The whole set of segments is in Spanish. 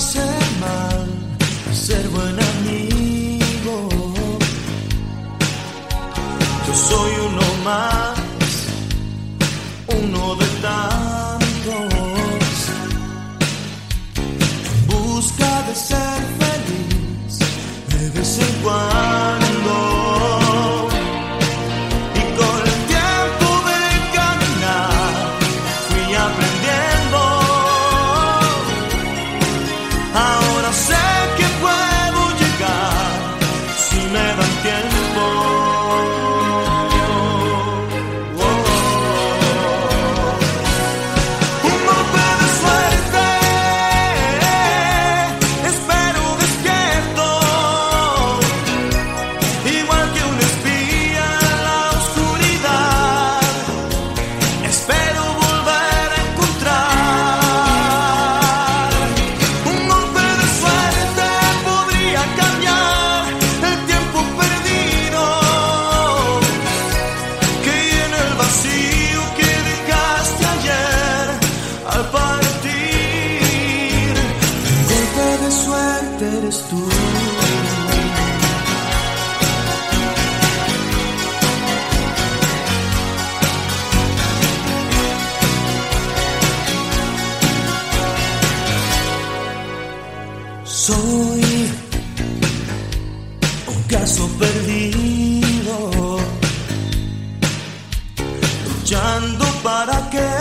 hacer mal, ser buen amigo. Yo soy uno más, uno de tantos, busca de ser feliz de vez en cuando. Soy un caso perdido, luchando para quebrarle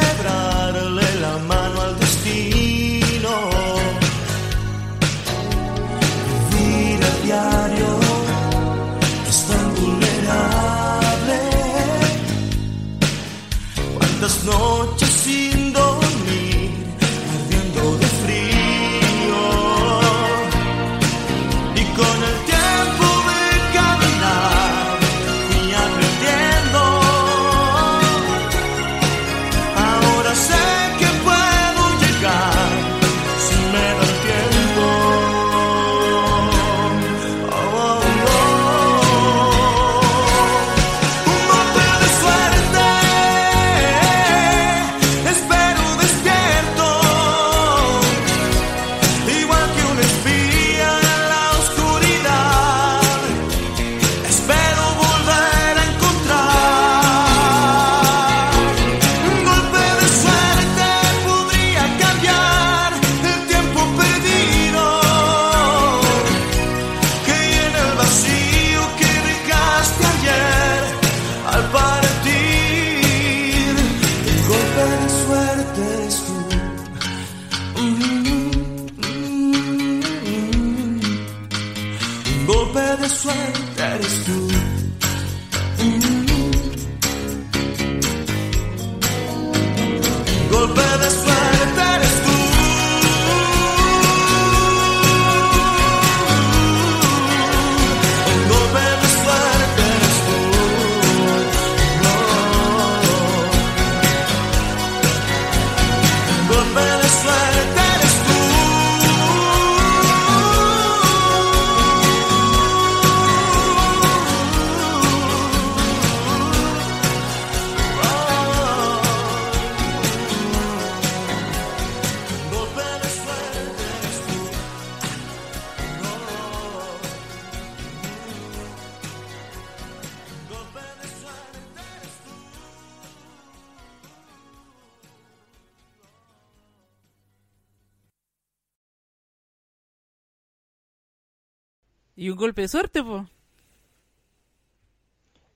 Y un golpe de suerte, po.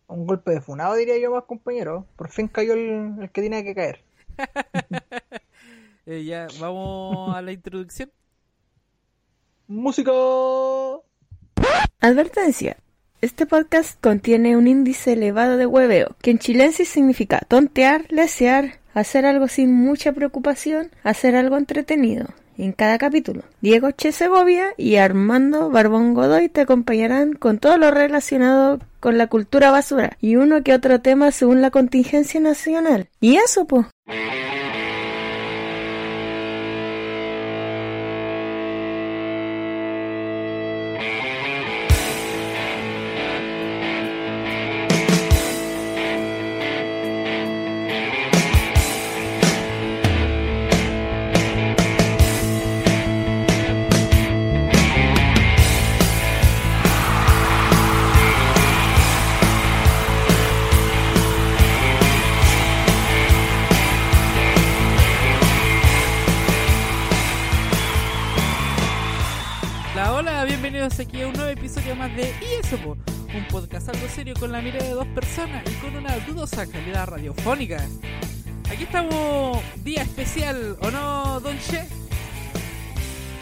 un golpe de funado, diría yo más, compañero. Por fin cayó el, el que tenía que caer. Eh, ya, vamos a la introducción. ¡Música! Advertencia. Este podcast contiene un índice elevado de hueveo, que en chilensis significa tontear, lesear, hacer algo sin mucha preocupación, hacer algo entretenido. En cada capítulo, Diego Che Segovia y Armando Barbón Godoy te acompañarán con todo lo relacionado con la cultura basura y uno que otro tema según la contingencia nacional. Y eso, pues. Con la mirada de dos personas y con una dudosa calidad radiofónica. Aquí estamos, día especial, ¿o no, Don Che?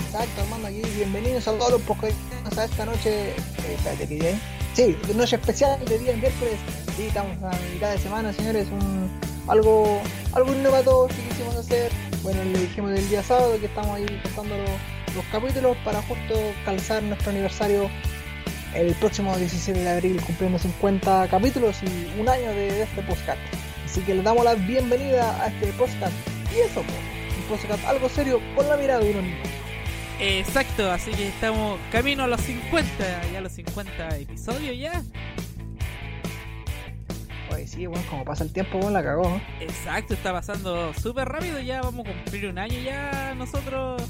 Exacto, Armando, aquí bienvenidos a todos los podcasts a esta noche. eh, espérate, que. Sí, noche especial de día miércoles. Sí, estamos a mitad de semana, señores. Un, algo, algo innovador que quisimos hacer. Bueno, le dijimos el día sábado que estamos ahí contando los, los capítulos para justo calzar nuestro aniversario el próximo 17 de abril, cumpliendo 50 capítulos y un año de, este podcast. Así que le damos la bienvenida a este podcast. Y eso, un podcast algo serio con la mirada de un amigo. Exacto, así que estamos camino a los 50, ya a los 50 episodios ya. Oye, sí, bueno, como pasa el tiempo, bueno, la cagó. ¿no? Exacto, está pasando súper rápido, ya vamos a cumplir un año ya nosotros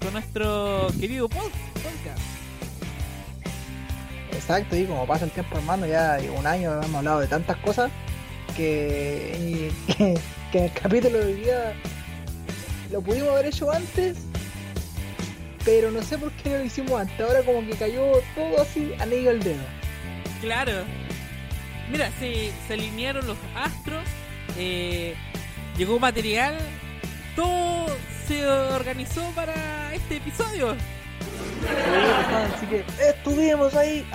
con nuestro querido pod- podcast. Exacto, y como pasa el tiempo, hermano, ya un año hemos hablado de tantas cosas que, que, que en el capítulo de hoy día lo pudimos haber hecho antes, pero no sé por qué no lo hicimos antes. Ahora como que cayó todo así, anillo al dedo. Claro. Mira, se, se alinearon los astros, eh, llegó material, todo se organizó para este episodio. Así que estuvimos ahí.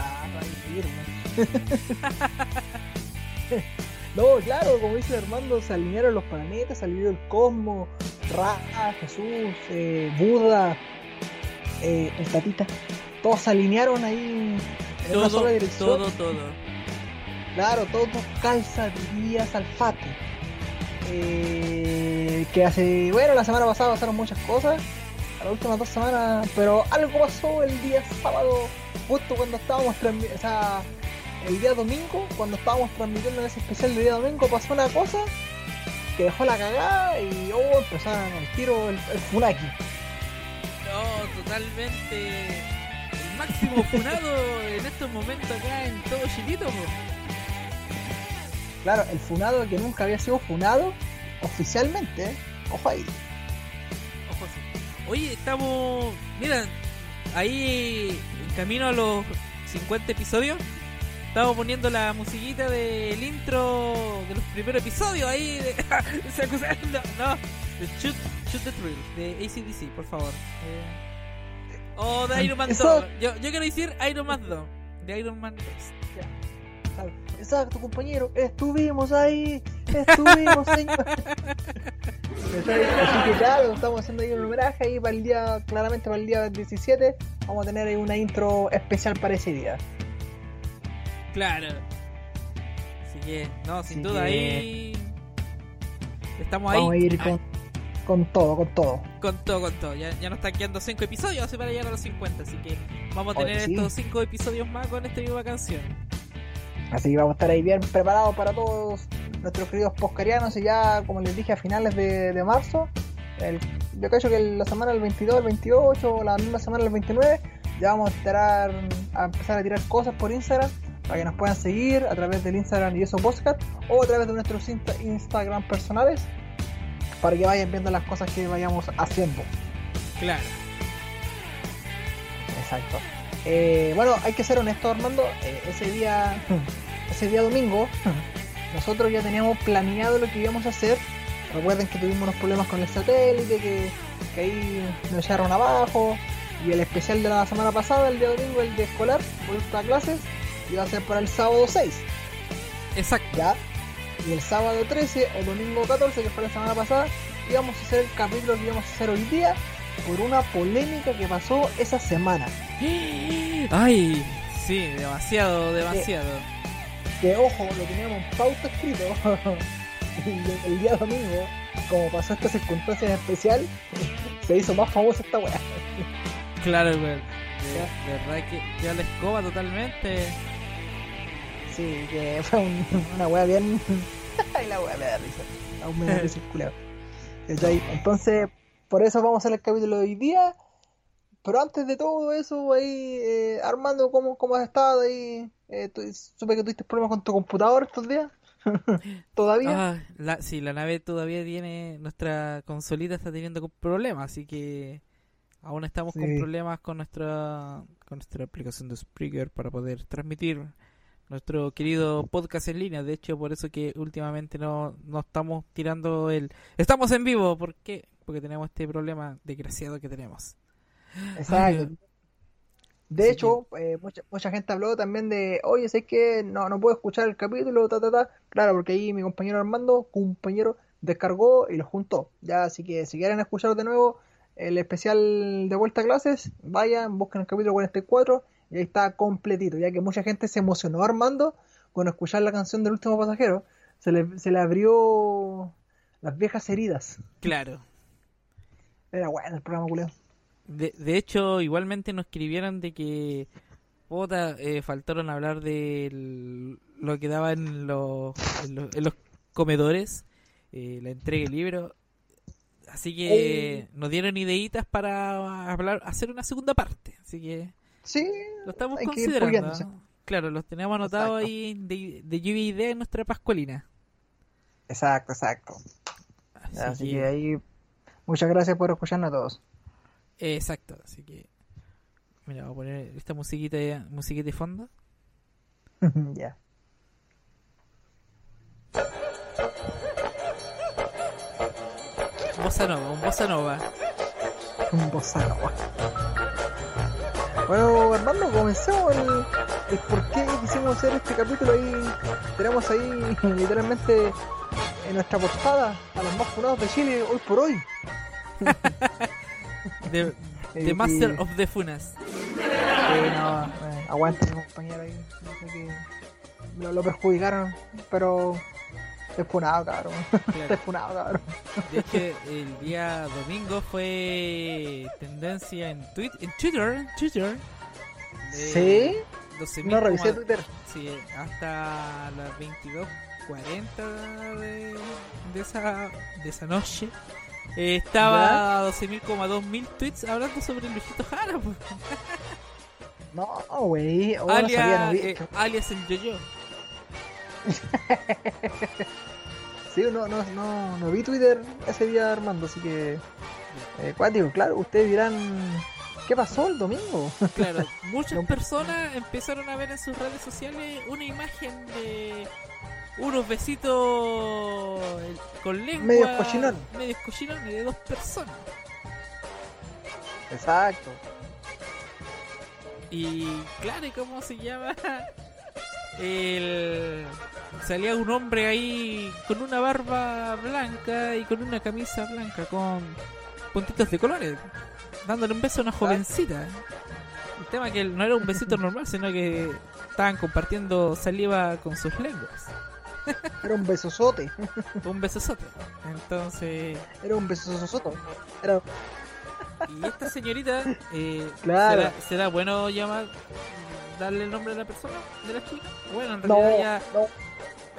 No, claro, como dice Armando, se alinearon los planetas, se alineó el cosmos, Ra, Jesús, eh, Buda, eh, el Tatita, todos se alinearon ahí en una Todo, sola dirección. todo, todo. Claro, todo calza, diría Salfate. Eh, que hace, bueno, la semana pasada pasaron muchas cosas, las últimas dos semanas, pero algo pasó el día sábado, justo cuando estábamos transmitiendo, o sea, el día domingo, cuando estábamos transmitiendo ese especial de día domingo, pasó una cosa que dejó la cagada y oh, empezaron el tiro, el, el Funaki. No, totalmente el máximo funado en estos momentos acá en todo Chilito. Claro, el funado que nunca había sido funado oficialmente, ¿eh? ojo ahí. Oye, estamos. Mira, ahí en camino a los 50 episodios. Estamos poniendo la musiquita del intro de los primeros episodios ahí. De, se acusa- no, de Shoot, Shoot the Thrill de ACDC, por favor. Eh, o de Iron Man Eso- 2. Yo, yo quiero decir Iron Man 2. De Iron Man 2. Exacto, compañero, estuvimos ahí, estuvimos, señor. Así que claro, estamos haciendo ahí un homenaje ahí para el día, claramente para el día 17, vamos a tener ahí una intro especial para ese día. Claro. Así que, no, sin Así duda que- ahí. Estamos ahí. Vamos a ir con, con todo, con todo. Con todo, con todo. Ya, ya nos están quedando 5 episodios para llegar a los 50. Así que vamos a Oye, tener sí. estos 5 episodios más con esta misma canción. Así que vamos a estar ahí bien preparados para todos nuestros queridos poscarianos y ya, como les dije, a finales de, de marzo, el- yo creo que la semana del 22, el 28, o la misma semana del 29, ya vamos a, tirar, a empezar a tirar cosas por Instagram para que nos puedan seguir a través del Instagram y eso podcast o a través de nuestros Insta- Instagram personales para que vayan viendo las cosas que vayamos haciendo. Claro. Exacto. Eh, bueno, hay que ser honesto, Armando. eh, ese día ese día domingo, nosotros ya teníamos planeado lo que íbamos a hacer. Recuerden que tuvimos unos problemas con el satélite, que, que ahí nos echaron abajo. Y el especial de la semana pasada, el día domingo, el de escolar, vuelta a clases, iba a ser para el sábado 6. Exacto. ¿ya? Y el sábado 13 o domingo 14, que fue la semana pasada, íbamos a hacer el capítulo que íbamos a hacer hoy día por una polémica que pasó esa semana. Ay, sí, demasiado, demasiado. Que ojo, lo teníamos en pauta escrito. y el día domingo, como pasó esta circunstancia en especial, se hizo más famosa esta weá. Claro, weón. De, de verdad que ya la escoba totalmente. Sí, que fue un- una weá bien. Ay, la weá me da risa. Aún me da risa el. Entonces, por eso vamos a hacer el capítulo de hoy día. Pero antes de todo eso, ahí, eh, Armando, ¿cómo, ¿cómo has estado ahí? Eh, supe que tuviste problemas con tu computador estos días. ¿Todavía? Ah, la, sí, la nave todavía tiene. Nuestra consolita está teniendo problemas, así que. Aún estamos con problemas con nuestra con nuestra aplicación de Spreaker para poder transmitir nuestro querido podcast en línea. De hecho, por eso que últimamente no, no estamos tirando el... Estamos en vivo, ¿por qué? Porque tenemos este problema desgraciado que tenemos. Exacto. Ay, De Sí, hecho, eh, mucha, mucha gente habló también de, oye, sé que no, no puedo escuchar el capítulo, ta, ta, ta. Claro, porque ahí mi compañero Armando, compañero, descargó y lo juntó. Ya, así que si quieren escuchar de nuevo el especial de vuelta a clases, vayan, busquen el capítulo 44 y ahí está completito, ya que mucha gente se emocionó Armando con escuchar la canción del último pasajero. Se le, se le abrió las viejas heridas. Claro. Era bueno el programa, culeo. De, de hecho, igualmente nos escribieron de que puta, eh, faltaron hablar de el- lo que daban en, los- en los- en los comedores, eh, la entrega de libros. Así que nos dieron ideitas para hablar, hacer una segunda parte. Así que Sí, lo estamos considerando. Claro, los tenemos anotados ahí de, de lluvia idea en nuestra pascualina. exacto, exacto. Así, Así que, que ahí, muchas gracias por escucharnos a todos. Exacto, así que mira, voy a poner esta musiquita, musiquita de fondo. ya. Bossa nova, un bossa nova. Un bossa nova. Bueno, Armando, comencemos el, el por qué quisimos hacer este capítulo ahí. Tenemos ahí literalmente en nuestra portada a los más funados de Chile hoy por hoy. The, Eh, the Master y- of the Funas. Eh, no, eh, aguanta mi compañero ahí. No sé que lo, lo perjudicaron, pero es funado, cabrón. Claro. Es funado, cabrón. De hecho, el día domingo fue tendencia en, tweet, en Twitter. en Twitter ¿Sí? 12.000 No revisé como- Twitter. Sí, hasta las 22.40 de, de, esa, de esa noche. Eh, estaba a 12.000,2 mil tweets hablando sobre Luisito Jara. pues. No, güey. Oh, no eh, alias el yo-yo. Sí, no, no, no, no vi Twitter ese día, Armando, así que. Eh, cuático, claro, ustedes dirán. ¿Qué pasó el domingo? Claro, muchas personas empezaron a ver en sus redes sociales una imagen de unos besitos con lengua. Medios cochinón. Medios cochinones de dos personas. Exacto. Y claro, ¿y cómo se llama? El... Salía un hombre ahí con una barba blanca y con una camisa blanca con puntitos de colores, dándole un beso a una jovencita. El tema que no era un besito normal, sino que estaban compartiendo saliva con sus lenguas. Era un besosote. Un besosote. Entonces, Era un besosote. Era. y esta señorita, eh, Claro. ¿será, será bueno llamar, darle el nombre de la persona, de la chica? Bueno, en No, realidad ya. no.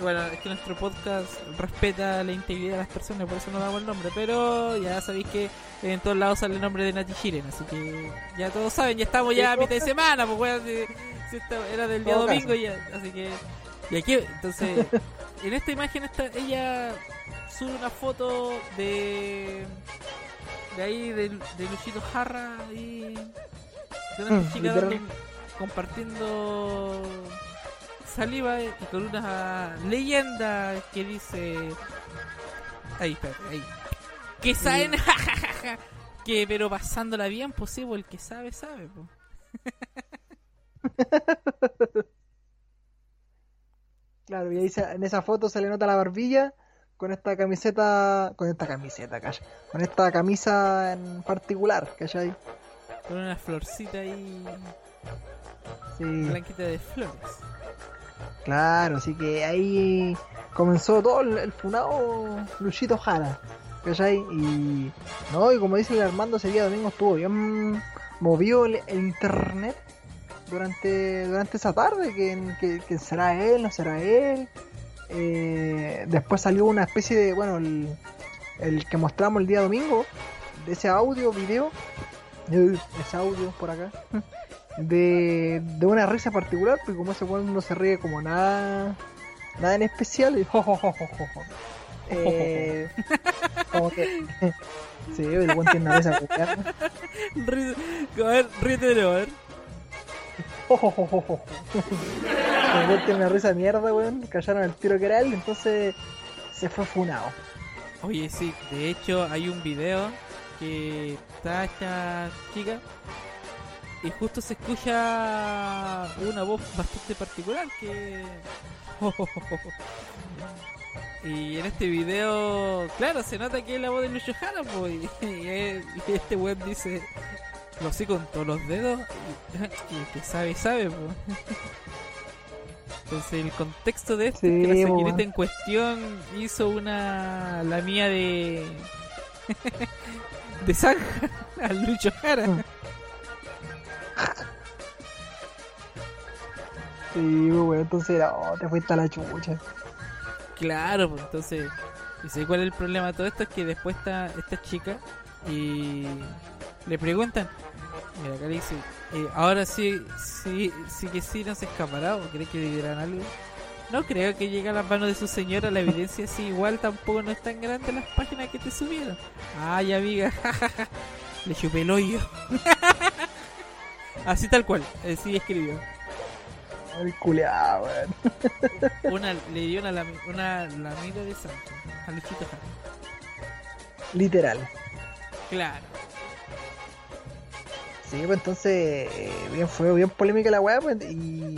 Bueno, es que nuestro podcast respeta la integridad de las personas, por eso no damos el nombre. Pero ya sabéis que en todos lados sale el nombre de Nati Shiren, así que ya todos saben, ya estamos ya a mitad de semana, pues weón, si- si esto era del día domingo ya, así que. Y aquí, entonces, en esta imagen está, ella sube una foto de. de ahí, de, de Luchito Jarra y. de una Mm, chica dando- compartiendo saliva y con una leyenda que dice. Ahí, espérate, ahí. Que saben, que pero pasándola bien, pues sí, pues el que sabe, sabe, pues. Claro, y ahí se- en esa foto se le nota la barbilla con esta camiseta, con esta camiseta, calla, con esta camisa en particular, ¿cachai? Con una florcita ahí, Sí, blanquita de flores. claro, así que ahí comenzó todo el, el funado Luchito Jara, ¿cachai? Y, no, y como dice el Armando, ese día domingo estuvo bien movido el, el internet durante, durante esa tarde, que, que, que será él, no será él. Eh, después salió una especie de, bueno, el, el que mostramos el día domingo, de ese audio, video, ese audio por acá, de, de una risa particular, porque como ese weón no se ríe como nada, nada en especial, y jo, jo, jo. Eh, como que, sí, el weón tiene una risa A ver, ríete a ver. Tiene una risa de mierda, weón. Callaron el tiro que era él, entonces se fue funado. Oye, sí, de hecho hay un video que está esta chica y justo se escucha una voz bastante particular que... Y en este video, claro, se nota que es la voz de Lucho Jara, él- y este web dice, lo sé con todos los dedos, y, y el que sabe, sabe, po. Entonces el contexto de esto es que Sí, la señorita en cuestión hizo una, la mía de... de Zanja al Lucho Jara. Sí, weón, entonces era, oh, te fuiste a la chucha. Claro, pues entonces, ¿y sé cuál es el problema de todo esto? Es que después está esta chica y le preguntan, mira, eh, ahora sí, sí, sí que sí no se escapará, o cree que le dirán algo. No creo que llegue a las manos de su señora la evidencia, sí, igual tampoco no es tan grande las páginas que te subieron. Ay, amiga, le chupé el hoyo. Así tal cual, así escribió. El culeado, weón. Una, le dio una, una lamida de Sancho a Luchito Jara. Literal. Claro. Pues entonces, eh, bien, fue bien polémica la weá, pues, y,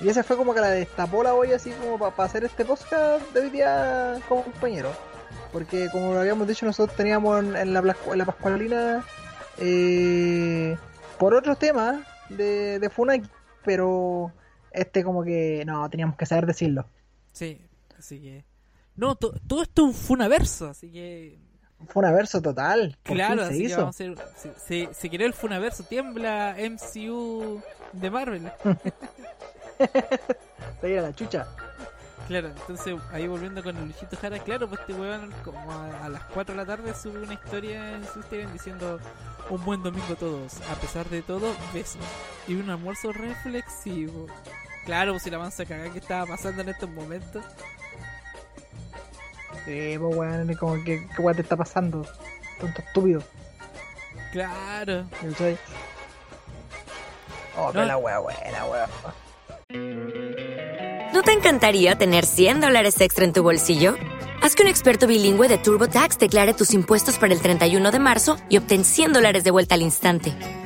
y esa fue como que la destapó la olla así como para hacer este podcast de hoy día como compañero. Porque como lo habíamos dicho, nosotros teníamos en, la, en Pascualina eh, por otros temas de, de Funaki, pero este como que no, teníamos que saber decirlo. Sí, así que. No, to- todo esto fue un averso, así que. Fue un averso total. Por Claro, fin se así que hizo. vamos a hacer. Se, se, se creó el Funaverso, tiembla MCU de Marvel. Se la chucha. Claro, entonces ahí volviendo con el Luchito Jara, claro, pues este weón como a, a las 4 de la tarde sube una historia en su Instagram diciendo un buen domingo a todos, a pesar de todo, besos. Y un almuerzo reflexivo. Claro, pues si la mansa cagada que estaba pasando en estos momentos. Sí, pues weón, es como que qué weá te está pasando. Tonto estúpido. Claro. ¿cachai? Oh, No. pero la weá buena, weón. ¿No te encantaría tener 100 dólares extra en tu bolsillo? Haz que un experto bilingüe de TurboTax declare tus impuestos para el 31 de marzo y obtén 100 dólares de vuelta al instante.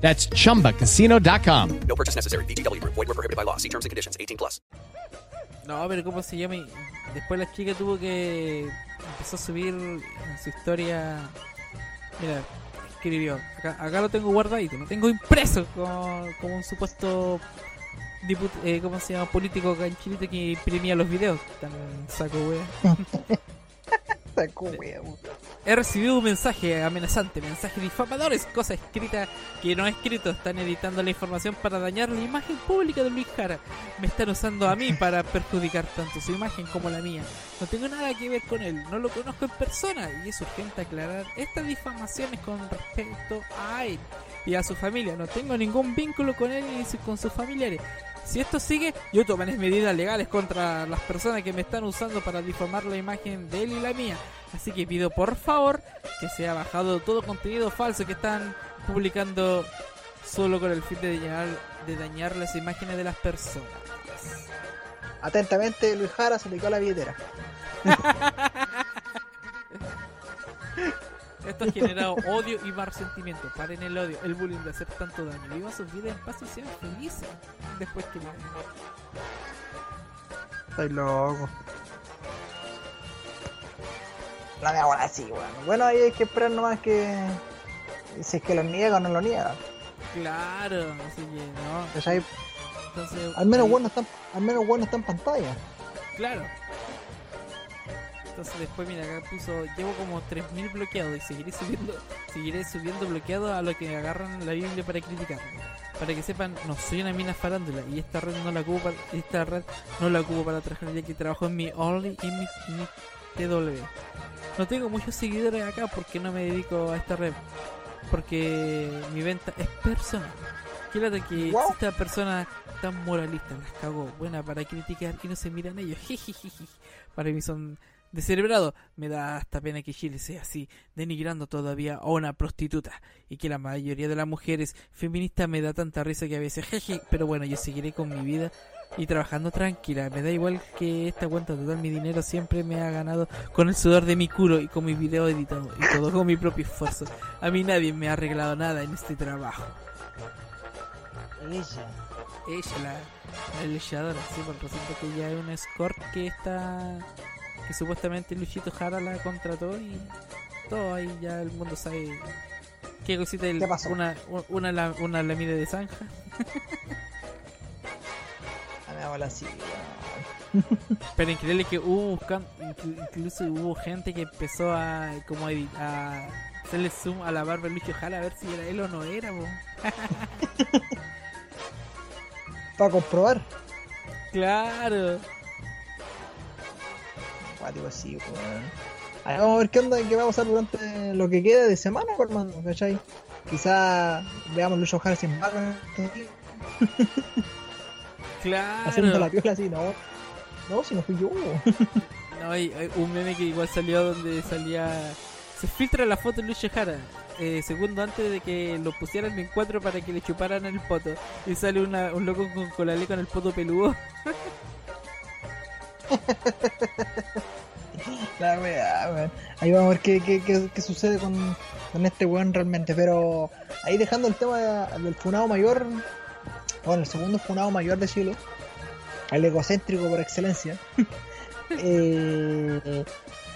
That's chumbacasino.com. No purchase necessary. VGW Group. Void were prohibited by law. See terms and conditions. 18 plus. No, pero ¿cómo se llama? Después la chica tuvo que... Empezó a subir en su historia... Mira, escribió. Acá, acá lo tengo guardadito. Lo tengo impreso como, como un supuesto diput eh, ¿cómo se llama? político acá en Chile que imprimía los videos. Tan saco wea. Saco. He recibido un mensaje amenazante, mensaje difamadores, cosa escrita que no he escrito. Están editando la información para dañar la imagen pública de Luis Jara. Me están usando a mí para perjudicar tanto su imagen como la mía. No tengo nada que ver con él, no lo conozco en persona y es urgente aclarar estas difamaciones con respecto a él y a su familia. No tengo ningún vínculo con él ni con sus familiares. Si esto sigue, yo tomaré medidas legales contra las personas que me están usando para difamar la imagen de él y la mía. Así que pido por favor que sea bajado todo contenido falso que están publicando solo con el fin de dañar, de dañar las imágenes de las personas. Atentamente, Luis Jara se le la billetera. Esto ha generado odio y mal sentimiento. Paren el odio, el bullying de hacer tanto daño. Vivan sus vidas en paz y sean felices después que mueran. Estoy loco. La mía buena sí, weón. Bueno, ahí hay que esperar nomás que. Si es que lo niega o no lo niega. Claro, así que no. Entonces, Al menos ahí- bueno está, al menos bueno está en pantalla. Claro. Entonces después mira acá puso llevo como 3000 bloqueados y seguiré subiendo seguiré subiendo bloqueados a lo que agarran la Biblia para criticarme. Para que sepan, no soy una mina farándula y esta red no la ocupo para, esta red no la ocupo para trabajar ya que trabajo en mi Only y mi, mi TW. No tengo muchos seguidores acá porque no me dedico a esta red. Porque mi venta es personal. Qué lata que exista persona tan moralista, las cagó, buena para criticar y no se miran ellos. Para mí son descerebrados. Me da hasta pena que Chile sea así, denigrando todavía a una prostituta. Y que la mayoría de las mujeres feministas me da tanta risa que a veces, jeje, pero bueno, yo seguiré con mi vida y trabajando tranquila. Me da igual que esta cuenta total, mi dinero siempre me ha ganado con el sudor de mi culo y con mis videos editados y todo con mi propio esfuerzo. A mí nadie me ha arreglado nada en este trabajo. Ella. Ella, la, la luchadora, sí, resulta que ella es una escort que está. Que supuestamente Luchito Jara la contrató y todo ahí ya el mundo sabe. ¿Qué cosita? el- ¿Qué pasó? Una, una, la- una la mide de zanja. La sí, weón. Pero increíble que hubo buscan- inclu- incluso hubo gente que empezó a como a, a hacerle zoom a la barba de Lucho Jara a ver si era él o no era. Para comprobar. Claro. Weón. Ahí vamos a ver qué onda, qué va a pasar durante lo que queda de semana, pues, hermano, ¿cachai? Quizá veamos Lucho Jara sin barba estos días, haciendo la Claro. piola así, no. No, si no fui yo. No, hay, hay un meme que igual salió donde salía. Se filtra la foto de Lucho Jara. Eh, segundo antes de que lo pusieran en cuatro para que le chuparan el poto. Y sale una, un loco con colale con el poto peludo. La weá, weón. Ahí vamos a ver qué, qué, qué, qué sucede con, con este weón realmente. Pero ahí dejando el tema de- del funado mayor, bueno, el segundo funado mayor de Chile, el egocéntrico por excelencia. eh,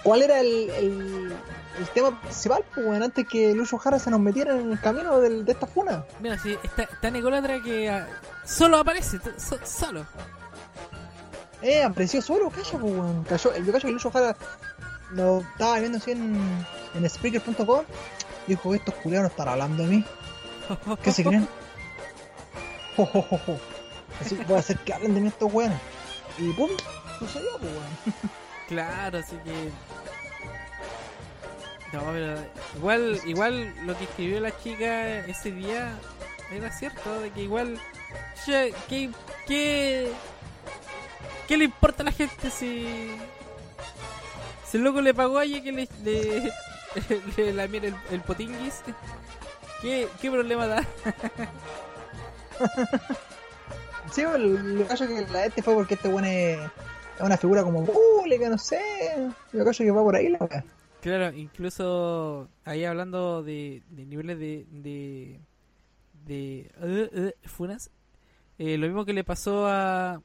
¿Cuál era el, el, el tema principal, pues, weón, antes que Lucho Jara se nos metiera en el camino del- de esta funa? Mira, sí, está tan ególatra que ah, solo aparece, so- solo. Eh, apareció solo, calla, pues, weón. Cayó, yo cacho que Lucho Jara lo estaba viendo así en, en Spreaker.com. Dijo, estos culiados están hablando de mí. ¿Qué se creen? Jo, jo, jo, jo. Así voy a hacer que hablen de mí estos weones. Y pum, sucedió, pues, weón. Claro, así que. No, pero igual, igual lo que escribió la chica ese día era cierto, de que igual. che, ¿qué, qué, qué le importa a la gente si. Si el loco le pagó a ella que le, le, le lamiera el, el potinguis? ¿Qué, ¿Qué problema da? Sí, lo cacho que la este fue porque este weón es, una figura como pública, no sé. Yo cacho que va por ahí la. Claro, incluso ahí hablando de, de niveles de de, de eh, eh, funas, eh, lo mismo que le pasó a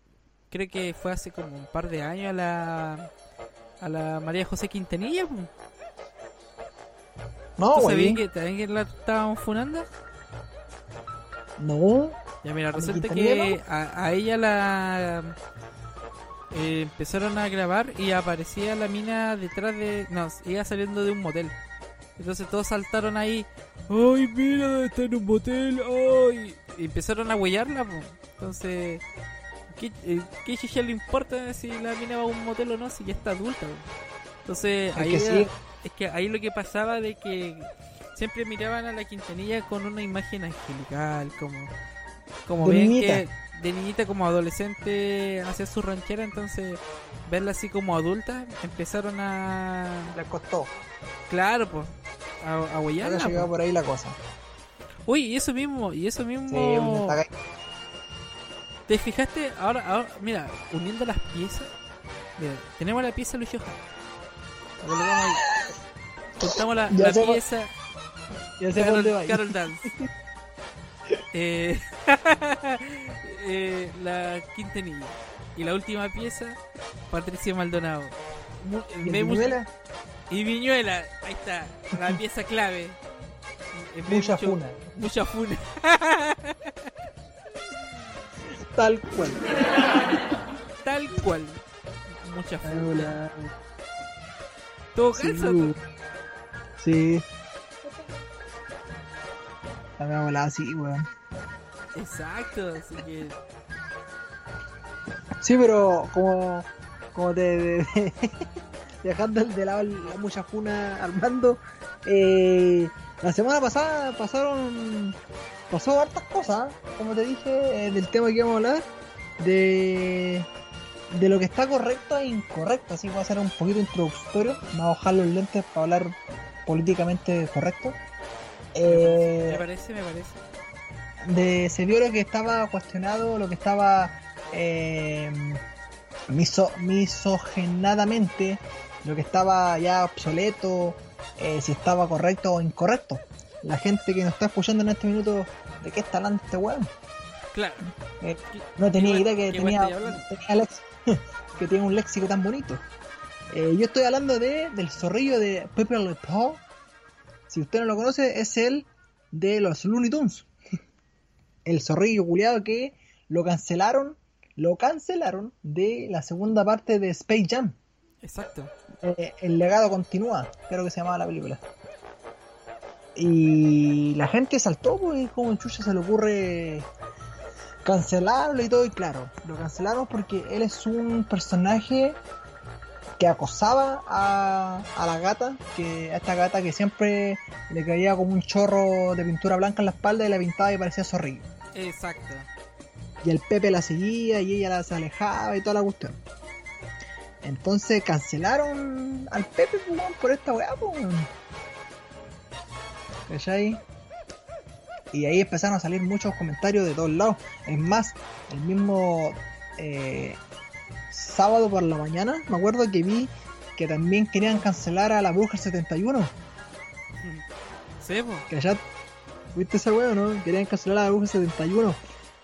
creo que fue hace como un par de años a la a la María José Quintanilla. po. No, ¿Tú sabías que también que la estaban funando? No. Ya mira, ¿A mi resulta que a, a ella la eh, empezaron a grabar y aparecía la mina detrás de... No, iba saliendo de un motel. Entonces todos saltaron ahí. ¡Ay, mira! Está en un motel. ¡Ay! Y empezaron a huellarla. Entonces... ¿Qué, eh, ¿Qué le importa si la mina va a un motel o no? Si ya está adulta. po? Entonces Es ahí que era- sí. es que ahí lo que pasaba de que siempre miraban a la Quintanilla con una imagen angelical, como como De ven niñita. que de niñita como adolescente hacía su ranchera, entonces verla así como adulta empezaron a Le costó. claro, pues a, a Ahora llegaba po. por ahí la cosa. Uy, y eso mismo, y eso Sí, mismo ca- ¿Te fijaste? Ahora, ahora, mira, uniendo las piezas. Mira, tenemos la pieza Luis Johan. Juntamos la, la pieza ya por Carol. Carol Dance. eh, eh, la Quintanilla. Y la última pieza, Patricia Maldonado. Mu- ¿Y Viñuela? y Viñuela, ahí está, la pieza clave. Eh, Mucha mucho- funa. Mucha funa. Tal cual. Tal cual. Mucha. Hola. Todo Sí. calza. Sí. La me volada así, weón. Exacto, así que. Sí, pero como, como te, de- de- dejando de lado la mucha funa Armando, eh, la semana pasada pasaron pasó hartas cosas, como te dije, eh, del tema que íbamos a hablar, de, de lo que está correcto e incorrecto, así que voy a hacer un poquito introductorio, me voy a bajar los lentes para hablar políticamente correcto. Eh, Me parece, me parece. de se vio lo que estaba cuestionado, lo que estaba eh, miso, misogenadamente, lo que estaba ya obsoleto, eh, si estaba correcto o incorrecto. La gente que nos está escuchando en este minuto, ¿de qué está hablando este weón? Claro. Eh, ¿Qué- no tenía idea que tenía, lex- que tiene un léxico tan bonito. Eh, yo estoy hablando de del zorrillo de Pepe Le Pew. Si usted no lo conoce, es el de los Looney Tunes. El zorrillo culiado que lo cancelaron, lo cancelaron de la segunda parte de Space Jam. Exacto. Eh, el legado continúa, creo que se llamaba la película. Y la gente saltó, pues, como en chucha se le ocurre cancelarlo y todo, y claro, lo cancelaron porque él es un personaje que acosaba a, a la gata, que a esta gata que siempre le caía como un chorro de pintura blanca en la espalda y la pintaba y parecía zorrillo. Exacto. Y el Pepe la seguía y ella la se alejaba y toda la cuestión. Entonces cancelaron al Pepe pues, por esta weá, pues. ¿Cachai? Y ahí empezaron a salir muchos comentarios de todos lados. Es más, el mismo eh, sábado por la mañana, me acuerdo que vi que también querían cancelar a la Bruja 71. Sí, po. Que allá, ¿viste ese weón, no? Querían cancelar a la Bruja 71.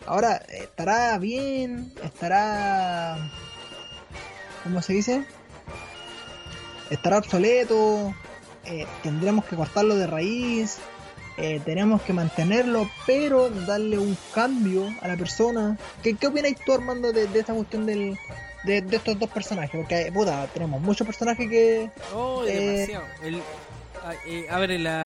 Ahora, ¿estará bien? ¿Estará... ¿Cómo se dice? ¿Estará obsoleto? Eh, ¿Tendremos que cortarlo de raíz? Eh, ¿Tenemos que mantenerlo, pero darle un cambio a la persona? ¿Qué, qué opinas tú, Armando, de, de esta cuestión del, de, de estos dos personajes? Porque, puta, tenemos muchos personajes que... Oh, Eh. demasiado. El, ah, eh, abre la.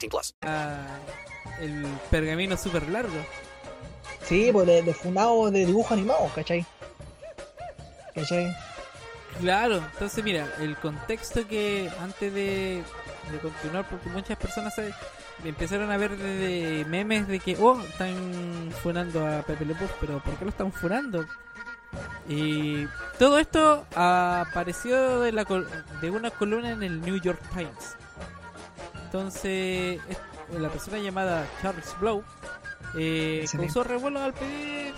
18 plus. ah, el pergamino súper largo. Sí, pues de, de funado de dibujo animado, ¿cachai? ¿Cachai? Claro, entonces mira, el contexto que antes de, de continuar, porque muchas personas empezaron a ver de, memes de que, oh, están funando a Pepe Le pero ¿por qué lo están funando? Y todo esto apareció de, la, col- de una columna en el New York Times. Entonces, es- la persona llamada Charles Blow eh, causó revuelo al pedir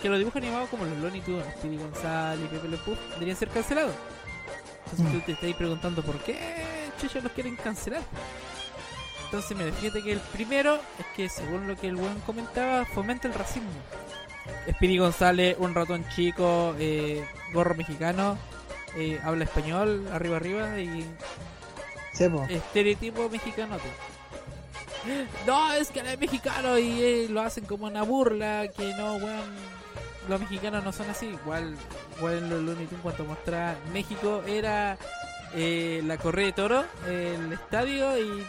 que los dibujos animados como los Looney Tunes, Speedy González y Pepe Le Pew deberían ser cancelados. Entonces Mm. tú te estás preguntando por qué chucha los quieren cancelar. Entonces, mira, fíjate que el primero es que, según lo que el buen comentaba, fomenta el racismo. Speedy González, un ratón chico, eh, gorro mexicano, eh, habla español, arriba arriba y Sí, po. estereotipo mexicano. No, es que es mexicano y eh, lo hacen como una burla, que no, weón, los mexicanos no son así. Igual, igual en los Looney Tunes cuando mostraba México era eh, la correa de toro, el estadio y,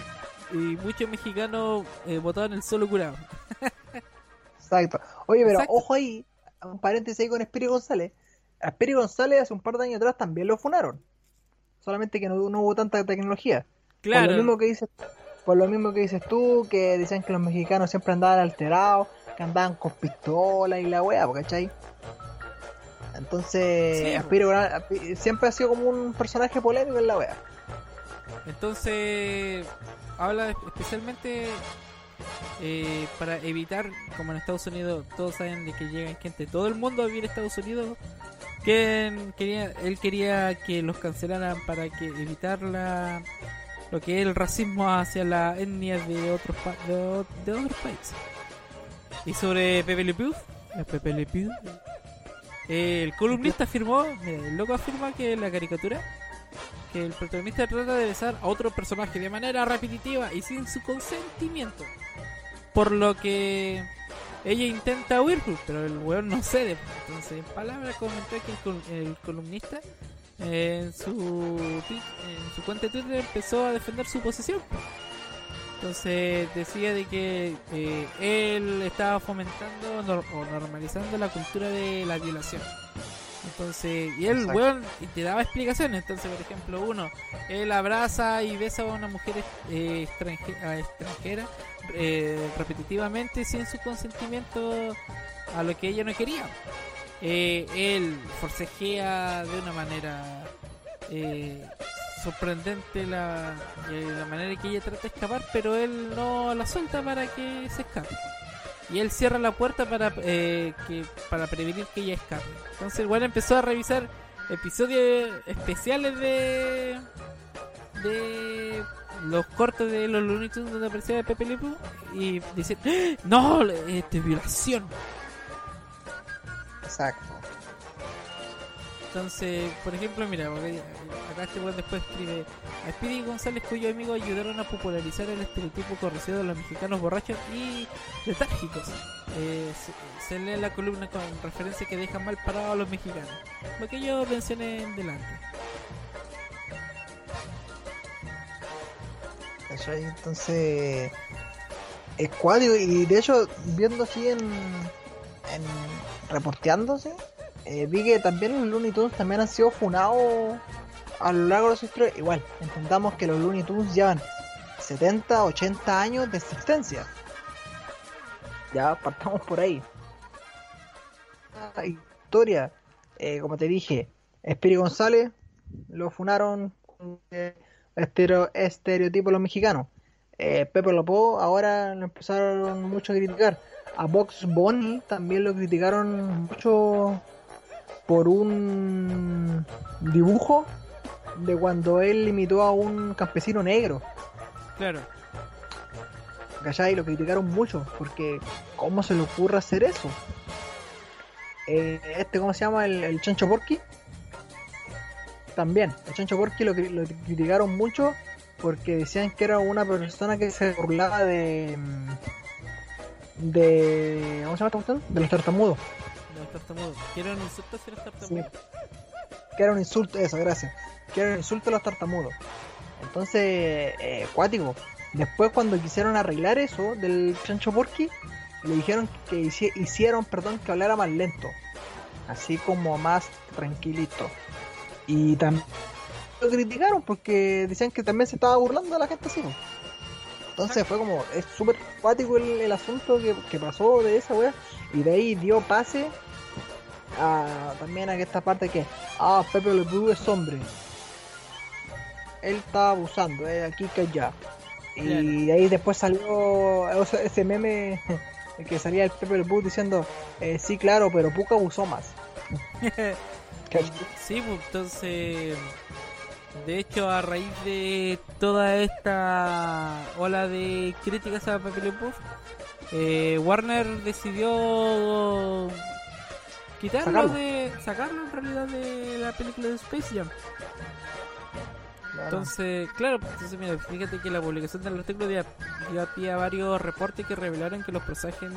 y muchos mexicanos eh, votaban el solo curado. Exacto. Oye, pero Exacto. ojo ahí, un paréntesis ahí con Espíritu González. A Espíritu González hace un par de años atrás también lo funaron. Solamente que no, no hubo tanta tecnología. Por lo mismo Claro, que dices, por lo mismo que dices tú, que dicen que los mexicanos siempre andaban alterados, que andaban con pistolas y la wea, ¿cachai? Entonces, Sí, Gon- Api- siempre ha sido como un personaje polémico en la wea. entonces habla especialmente eh, para evitar, como en Estados Unidos todos saben de que llegan gente todo el mundo a vivir a Estados Unidos, quería, él quería que los cancelaran para que evitar la, lo que es el racismo hacia la etnia de otros pa- de, otros países. Y sobre Pepe Le Pew, Pepe Le Pew, el columnista afirmó, el loco afirma que la caricatura que el protagonista trata de besar a otro personaje de manera repetitiva y sin su consentimiento. Por lo que ella intenta huir, pues, pero el weón no cede. Entonces, en palabras, comentó que el, el columnista en, su, en su cuenta de Twitter empezó a defender su posición. Entonces decía de que eh, él estaba fomentando o normalizando la cultura de la violación. Entonces, y él, weón, y te daba explicaciones. Entonces, por ejemplo, uno, él abraza y besa a una mujer eh, extranjera eh, repetitivamente sin su consentimiento a lo que ella no quería. Eh, él forcejea de una manera eh, sorprendente la, la manera en que ella trata de escapar, pero él no la suelta para que se escape. Y él cierra la puerta para eh, que para prevenir que ella escape. Entonces el weón empezó a revisar episodios especiales de de los cortos de los Looney Tunes donde aparecía Pepe Le y dice ¡Ah! no este es violación Exacto. Entonces, por ejemplo, mira, acá este weón después escribe a Speedy González cuyos amigos ayudaron a popularizar el estereotipo corrosivo de los mexicanos borrachos y letárgicos. Eh, se, lee la columna con referencia que dejan mal parados a los mexicanos. Lo que yo mencioné en delante. Entonces. Es cuático y de hecho, viendo así en. en reporteándose, eh, vi que también los Looney Tunes también han sido funados a lo largo de su historia. Igual, entendamos que los Looney Tunes llevan 70, 80 años de existencia. Ya partamos por ahí. Ah, historia, eh, como te dije, Espíritu González lo funaron eh, estereo- estereotipo los mexicanos. Eh, Pepe Lopó ahora lo empezaron mucho a criticar. A Box Bunny también lo criticaron mucho por un dibujo de cuando él imitó a un campesino negro. Claro, ¿Cachai? Lo criticaron mucho porque ¿cómo se le ocurre hacer eso? Eh, este, ¿cómo se llama? El, el Chancho Porky. También, el Chancho Porky lo, lo criticaron mucho porque decían que era una persona que se burlaba de... mm, de... ¿Cómo se llama esta cuestión? De los tartamudos. De los tartamudos. Quiero insultos a los tartamudos. Que era un insulto, eso, gracias. Que era un insulto a los tartamudos. Entonces, eh, cuático. Después cuando quisieron arreglar eso del Chancho Porky, le dijeron que hici- hicieron, perdón, que hablara más lento. Así como más tranquilito. Y también lo criticaron porque decían que también se estaba burlando de la gente así. Entonces fue como, es súper cuático el, el asunto que, que pasó de esa wea. Y de ahí dio pase a, también a esta parte que, ah, Pepe Le Pew es hombre. Él está abusando, eh, aquí que allá. Y Claro. de ahí después salió ese meme el que salía el Pepe Le Pew diciendo, eh, sí, claro, pero Puka abusó más. Sí, pues entonces, de hecho, a raíz de toda esta ola de críticas a Pepe Le Pew, eh, Warner decidió quitarlo Sacarlo. de sacarlo en realidad de la película de Space Jam. Entonces, claro, pues, entonces mira, fíjate que la publicación del artículo dio, dio a pie a varios reportes que revelaron que los personajes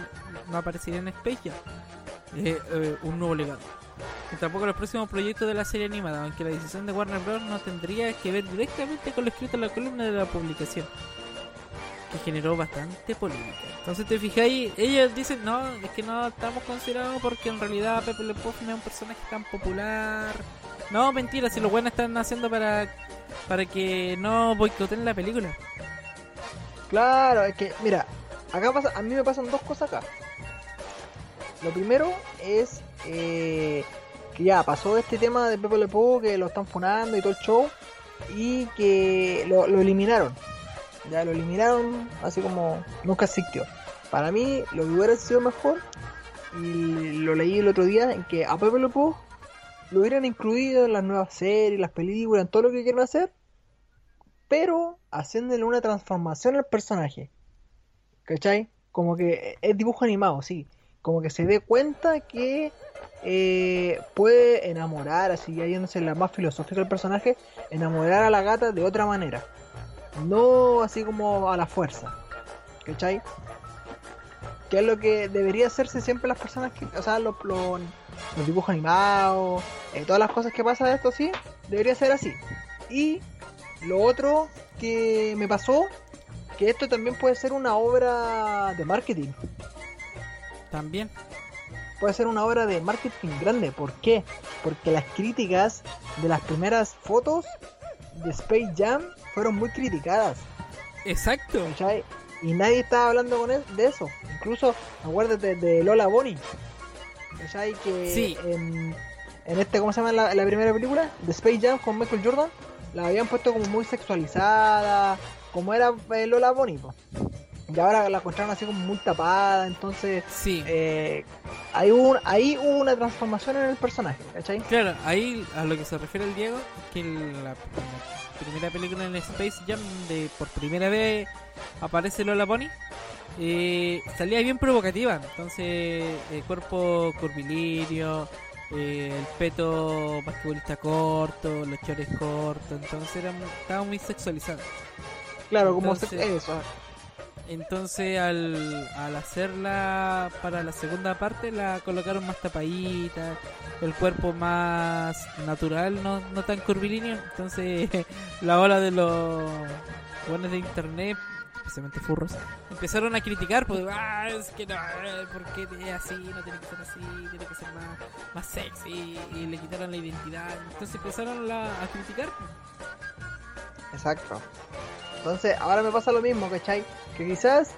no aparecerían en Space Jam. Eh, eh, un nuevo legado. Y tampoco los próximos proyectos de la serie animada, aunque la decisión de Warner Bros. no tendría que ver directamente con lo escrito en la columna de la publicación, que generó bastante polémica. Entonces te fijáis, ellos dicen, no, es que no estamos considerados porque en realidad Pepe Le Pew no es un personaje tan popular. No, mentira, si los buenos están haciendo para, para que no boicoten la película. Claro, es que, mira, acá pasa, a mí me pasan dos cosas acá. Lo primero es eh, que ya pasó este tema de Pepe Le Pew, que lo están funando y todo el show, y que lo, lo eliminaron. Ya lo eliminaron así como nunca existió. Para mí, lo que hubiera sido mejor, y lo leí el otro día, en que a Pepe Le lo hubieran incluido en las nuevas series, las películas, en todo lo que quieran hacer, pero haciéndole una transformación al personaje. ¿Cachai? Como que es dibujo animado, sí. Como que se dé cuenta que eh, puede enamorar, así yéndose la más filosófica del personaje, enamorar a la gata de otra manera. No así como a la fuerza. ¿Cachai? Que es lo que debería hacerse siempre las personas que, o sea, los, los, los dibujos animados, eh, todas las cosas que pasan de esto, sí, debería ser así. Y lo otro que me pasó, que esto también puede ser una obra de marketing. También. Puede ser una obra de marketing grande. ¿Por qué? Porque las críticas de las primeras fotos de Space Jam fueron muy criticadas. Exacto. ¿cachai? Y nadie estaba hablando con él de eso. Incluso, acuérdate de Lola Bonnie. ¿Cachai? Que Sí. en, en este, ¿cómo se llama la, la primera película? De Space Jam con Michael Jordan. La habían puesto como muy sexualizada. Como era eh, Lola Bonnie. po. Y ahora la encontraron así como muy tapada. Entonces, Sí. eh, ahí, hubo, un- ahí hubo una transformación en el personaje. ¿Cachai? Claro, ahí a lo que se refiere el Diego, que la primera película en Space Jam, de por primera vez aparece Lola Bunny, eh, salía bien provocativa. Entonces, el cuerpo curvilíneo, eh, el peto basquetbolista corto, los chores cortos, entonces era, estaba muy sexualizado. Claro, como Entonces- eso. Entonces al, al hacerla para la segunda parte la colocaron más tapadita, el cuerpo más natural, no, no tan curvilíneo. Entonces la ola de los buenos de internet, especialmente furros, empezaron a criticar, pues, ah, es que no, eh, ¿por qué es así? No tiene que ser así, tiene que ser más, más sexy, y le quitaron la identidad. Entonces empezaron la- a criticar. Exacto. Entonces, ahora me pasa lo mismo, ¿cachai? Que quizás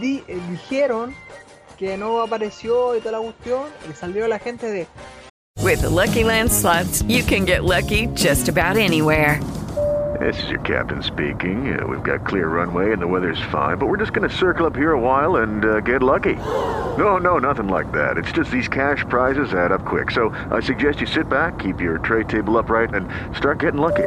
di- eh, dijeron que no apareció y toda la cuestión y salió la gente de With the Lucky Land slots, you can get lucky just about anywhere. This is your captain speaking. Uh, we've got clear runway and the weather's fine, but we're just going to circle up here a while and uh, get lucky. No, no, nothing like that. It's just these cash prizes add up quick. So I suggest you sit back, keep your tray table upright, and start getting lucky.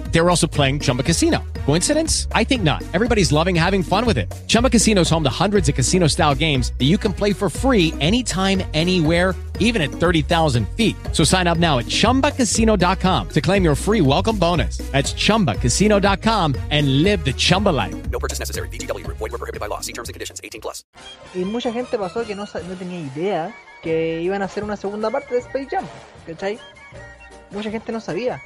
They were also playing Chumba Casino. Coincidence? I think not. Everybody's loving having fun with it. Chumba Casino is home to hundreds of casino style games that you can play for free anytime, anywhere, even at 30,000 feet. So sign up now at chumbacasino.com to claim your free welcome bonus. That's chumbacasino.com and live the Chumba life. No purchase necessary. VGW Group. Void were prohibited by law. See terms and conditions. 18 plus. y mucha gente pasó que no, no tenía idea que iban a hacer una segunda parte de Space Jam, ¿cachai? Mucha gente no sabía.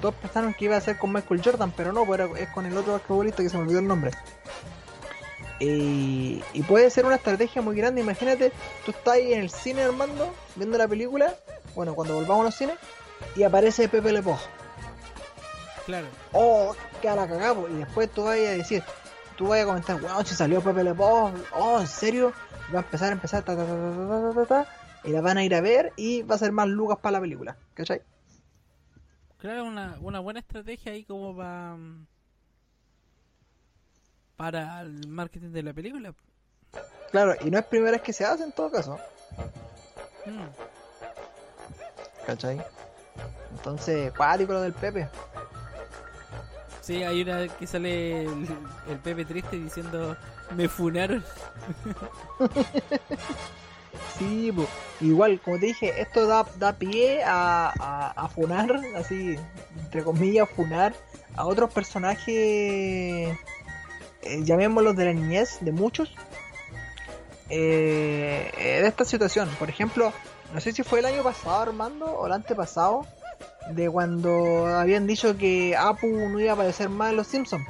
Todos pensaron que iba a ser con Michael Jordan, pero no, era- es con el otro basquetbolista que se me olvidó el nombre. Y, y puede ser una estrategia muy grande. Imagínate, tú estás ahí en el cine Armando, viendo la película, bueno, cuando volvamos a los cines, y aparece Pepe Le. Claro. oh, queda la cagada, po. y después tú vayas a decir, tú vayas a comentar, weón, si salió Pepe Le oh, ¿en serio? Y va a empezar a empezar, ta, ta, ta, ta, ta, ta, ta, ta, y la van a ir a ver y va a ser más lucas para la película, ¿cachai? Claro, una, una buena estrategia ahí como para para el marketing de la película. Claro, y no es primera vez que se hace en todo caso, Mm. ¿cachai? Entonces, cuático lo del Pepe. Sí, hay una que sale el, el Pepe triste diciendo me funaron. Sí, igual, como te dije, esto da, da pie a, a, a funar, así, entre comillas, funar a otros personajes, eh, llamémoslos de la niñez, de muchos, eh, eh, de esta situación. Por ejemplo, no sé si fue el año pasado, Armando, o el antepasado, de cuando habían dicho que Apu no iba a aparecer más en Los Simpsons.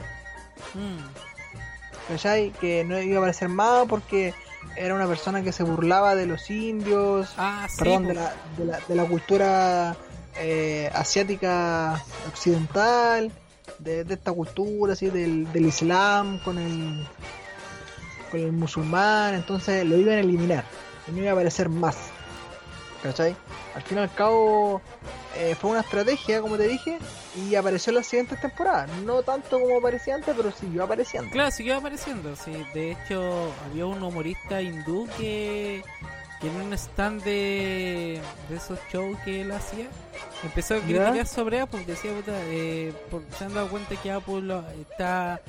Mm. ¿Cachai? Que no iba a aparecer más porque era una persona que se burlaba de los indios, Ah, sí. perdón, de la, de, la, de la cultura eh, asiática occidental, de, de esta cultura, así, del, del Islam con el, con el musulmán, entonces lo iban a eliminar, y no iba a aparecer más. ¿Cachai? Al fin y al cabo eh, fue una estrategia, como te dije, y apareció en las siguientes temporadas. No tanto como aparecía antes, pero siguió apareciendo. Claro, siguió apareciendo. Sí, de hecho, había un humorista hindú que, que en un stand de, de esos shows que él hacía empezó a ¿Ya? criticar sobre Apple. Decía, puta, eh, por- se han dado cuenta que Apple está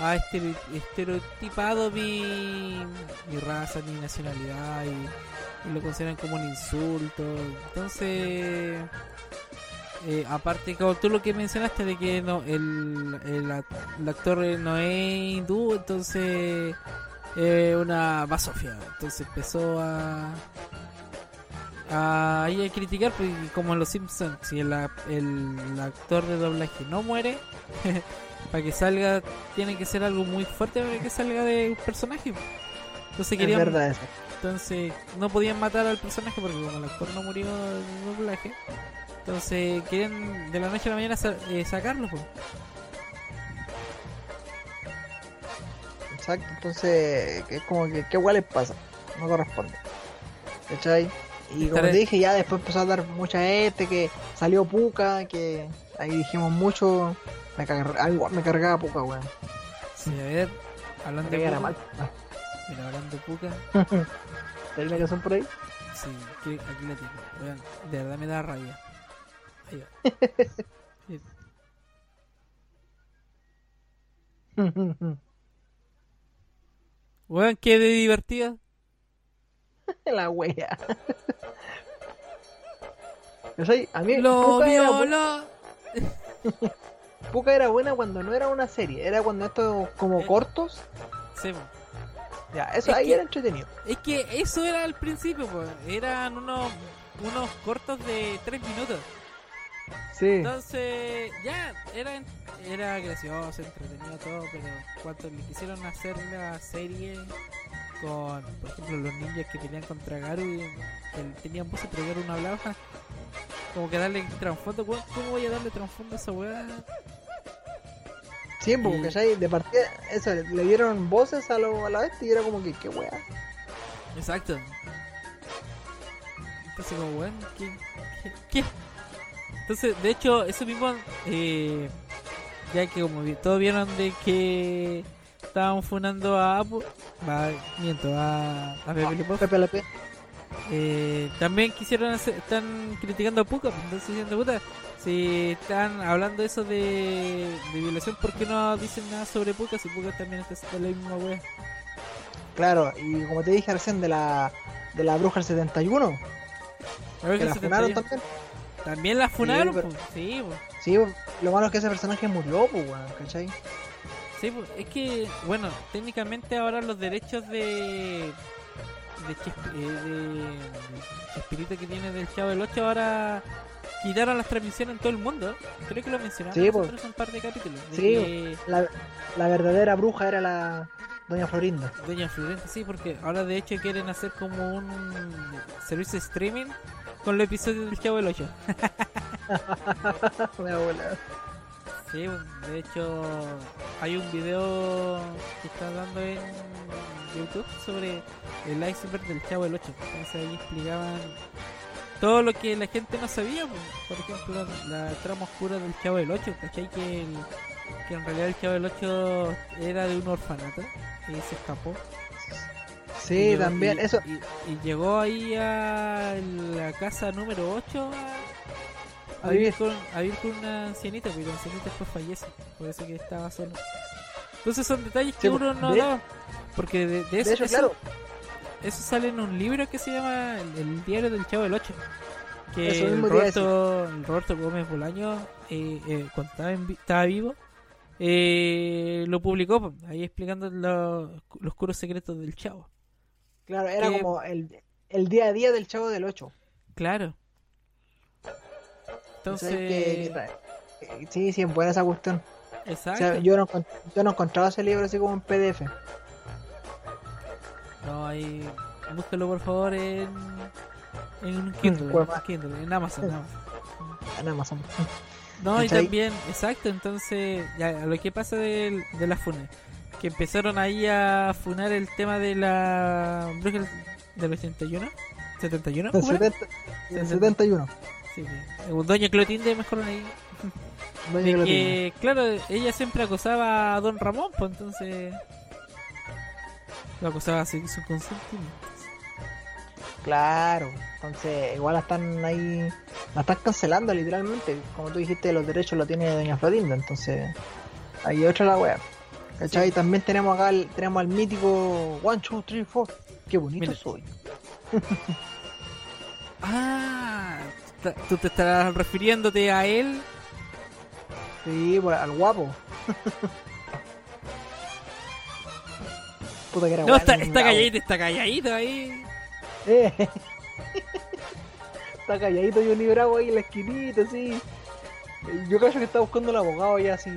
ha estere- estereotipado mi, mi raza, mi nacionalidad y, y lo consideran como un insulto. Entonces. Eh, aparte, como tú lo que mencionaste de que no el, el, el actor eh, no es hindú, entonces es una basofia. Entonces empezó a a, a criticar, pues, como en los Simpsons, si el, el actor de doblaje no muere, para que salga tiene que ser algo muy fuerte para que salga de un personaje. Entonces Es querían, verdad entonces no podían matar al personaje porque como el actor no murió en doblaje, entonces querían de la noche a la mañana sa- eh, sacarlo. pues. Exacto, entonces es como que qué igual les pasa, no corresponde. ¿Cachai? Y como te dije, ya después empezó a dar mucha este, que salió Puka, que ahí dijimos mucho, me, car- me cargaba Puka, weón. Sí, a ver, hablando de Puka, mal. mira, hablando de Puka, ¿Tenés una canción por ahí? sí, aquí la tengo. Weón, de verdad me da rabia. Ahí va. Weón, qué de divertida. La wea. ¿Cachai? A mí Lo Puka era, bu- violó. Puka era buena cuando no era una serie, era cuando estos como Eh. cortos, Sí, ya, eso Es ahí que- era entretenido. Es que eso era al principio, pues. Eran unos, unos cortos de 3 minutos. Sí. Entonces, ya, era, era gracioso, entretenido todo, pero cuando le quisieron hacer la serie con, por ejemplo, los ninjas que pelean contra Garu, y tenían voces pero Garu no hablaba, como que darle trasfondo, ¿cómo voy a darle trasfondo a esa weá? Sí, porque Y- ¿cachai? De partida, eso, le, dieron voces a, lo, a la vez y era como que, qué wea. Exacto. Entonces, como, weón, ¿qué, qué, qué? Entonces, de hecho, eso mismo, eh, ya que como todos vieron de que estaban funando a Apple, va, miento, a, a Pepe Le Pepe Le eh, también quisieron hacer, están criticando a Puka, pues, entonces diciendo, puta, si están hablando eso de, de violación, ¿por qué no dicen nada sobre Puka si Puka también está haciendo la misma wea? Claro, y como te dije recién de la, de la bruja del 71, A ver que la se funaron te- también. También la funaron, pero- pues, sí, pues. Sí, lo malo es que ese personaje murió, pues, ¿cachai? Sí, pues, es que, bueno, técnicamente ahora los derechos de. de, Chesp- eh, de, Chespirito que tiene del Chavo del 8 ahora quitaron las transmisiones en todo el mundo. Creo que lo mencionamos Sí, nosotros pues. en un par de capítulos. de Sí, que La, la verdadera bruja era la Doña Florinda. Doña Florenta, sí, porque ahora de hecho quieren hacer como un servicio de streaming con los episodios del Chavo del 8. Mi abuela. Sí, de hecho, hay un video que está dando en YouTube sobre el iceberg del Chavo del 8. Entonces ahí explicaban todo lo que la gente no sabía. Por ejemplo, la trama oscura del Chavo del 8. ¿Cachai? Que, el- que en realidad el Chavo del 8 era de un orfanato y se escapó. Y Sí, llegó- también, y- eso. Y, y llegó ahí a la casa número 8 a, a vivir con, a vivir con una ancianita, pero la ancianita después fallece. Por eso que estaba solo. Entonces son detalles que Sí, uno no de- da. Porque de, de eso, De hecho, eso- claro, eso sale en un libro que se llama El, el diario del Chavo del 8. Que Eso el Roberto, el Roberto Gómez Bolaño, eh, eh, cuando estaba, en estaba vivo, eh, lo publicó ahí explicando lo- los oscuros secretos del Chavo. Claro, era que- como el, el día a día del chavo del 8. Claro. ¿Sabes Entonces, qué- qué trae? Eh, Sí, sí, es buena esa cuestión. O exacto. sea, yo, no, yo no encontraba ese libro así como en PDF. No, ahí, búscalo por favor en, en Kindle, en, Kindle, en Amazon. en Amazon. En Amazon. No, y también, exacto, entonces, ya, lo que pasa del- de, las funas, que empezaron ahí a funar el tema de la bruja del- del 81, 71, El ¿cómo era? 70 el 71. Sí, sí. Doña Clotilde mejor ahí. Doña De que, claro, ella siempre acosaba a Don Ramón, pues entonces lo acosaba sin su consentimiento. Claro, entonces igual la están ahí, la están cancelando literalmente, como tú dijiste, los derechos lo tiene Doña Florinda, entonces ahí otra la wea. ¿Cachai? También tenemos acá el, tenemos al mítico One, Two, Three, Four. Qué bonito Mira. soy. Ah, tú te estarás refiriéndote a él. Sí, al guapo. Puta que era No, está, está calladito, está calladito ahí. Eh. está calladito Johnny Bravo ahí en la esquinita, así. Yo creo que está buscando un abogado ya así.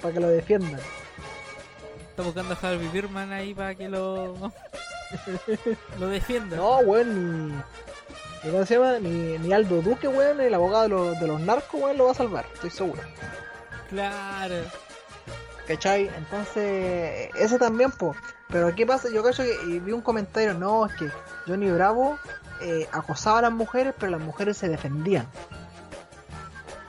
Para que lo defiendan. Está buscando a Harvey Birman ahí para que lo lo defienda. No, weón, ni. ¿Cómo se llama? Ni, ni Aldo Duque, weón, el abogado de los, de los narcos, weón, lo va a salvar, estoy seguro. Claro. ¿Cachai? Entonces, ese también, po. Pero ¿qué pasa? Yo creo que vi un comentario, no, es que Johnny Bravo eh, acosaba a las mujeres, pero las mujeres se defendían.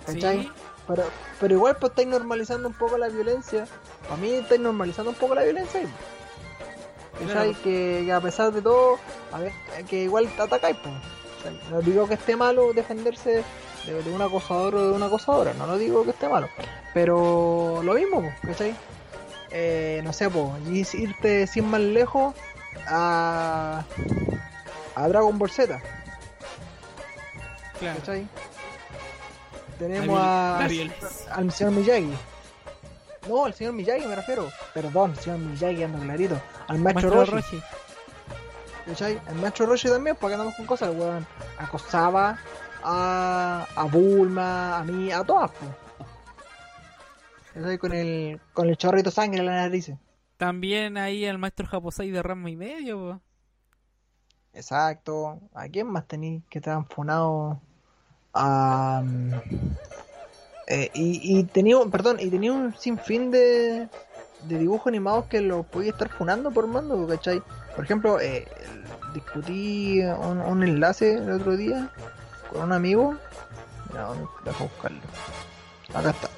¿Cachai? Sí. Pero, pero igual pues estáis normalizando un poco la violencia. A mí estáis normalizando un poco la violencia. Claro. Que, que a pesar de todo, a ver, que igual te atacáis. Pues. No digo que esté malo defenderse de, de un acosador o de una acosadora. No lo digo que esté malo. Pero lo mismo, pues, ¿cachai? Eh, no sé, pues, irte sin más lejos a, a Dragon Ball Z. Claro. ¿cachai? Tenemos a, al señor Miyagi. No, al señor Miyagi me refiero. Perdón, señor Miyagi, ando clarito. Al maestro, Maestro Roshi. Roshi. ¿cachai? El maestro Roshi también, porque andamos con cosas, weón. Acosaba a, a Bulma, a mí, a todas, pues. Con el, con el chorrito sangre en la nariz. También ahí el maestro Japosai de Rama y medio. po. Exacto. ¿A quién más tenéis que te han funado? Eh, y, y tenía, perdón, y tenía un sinfín de, de dibujos animados que lo podía estar funando por mando, ¿cachai? Por ejemplo, eh, discutí un, enlace el otro día con un amigo. No, deja buscarlo. Acá está.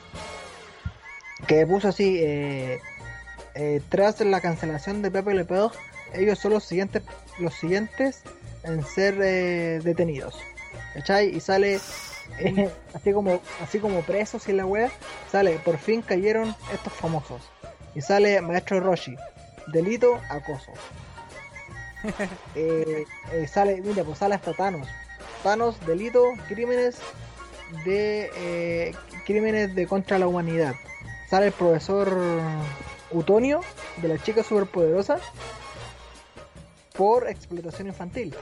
Que puso así, eh, tras la cancelación de Pepe Le ellos son los siguientes, los siguientes en ser detenidos. ¿Cachai? Y sale eh, así como así como presos y la wea, sale, por fin cayeron estos famosos. Y sale Maestro Roshi, delito, acoso. Eh, eh, sale, mira, pues sale hasta Thanos. Thanos, delito, crímenes de eh, crímenes de contra la humanidad. Sale el profesor Utonio de la chica superpoderosa por explotación infantil.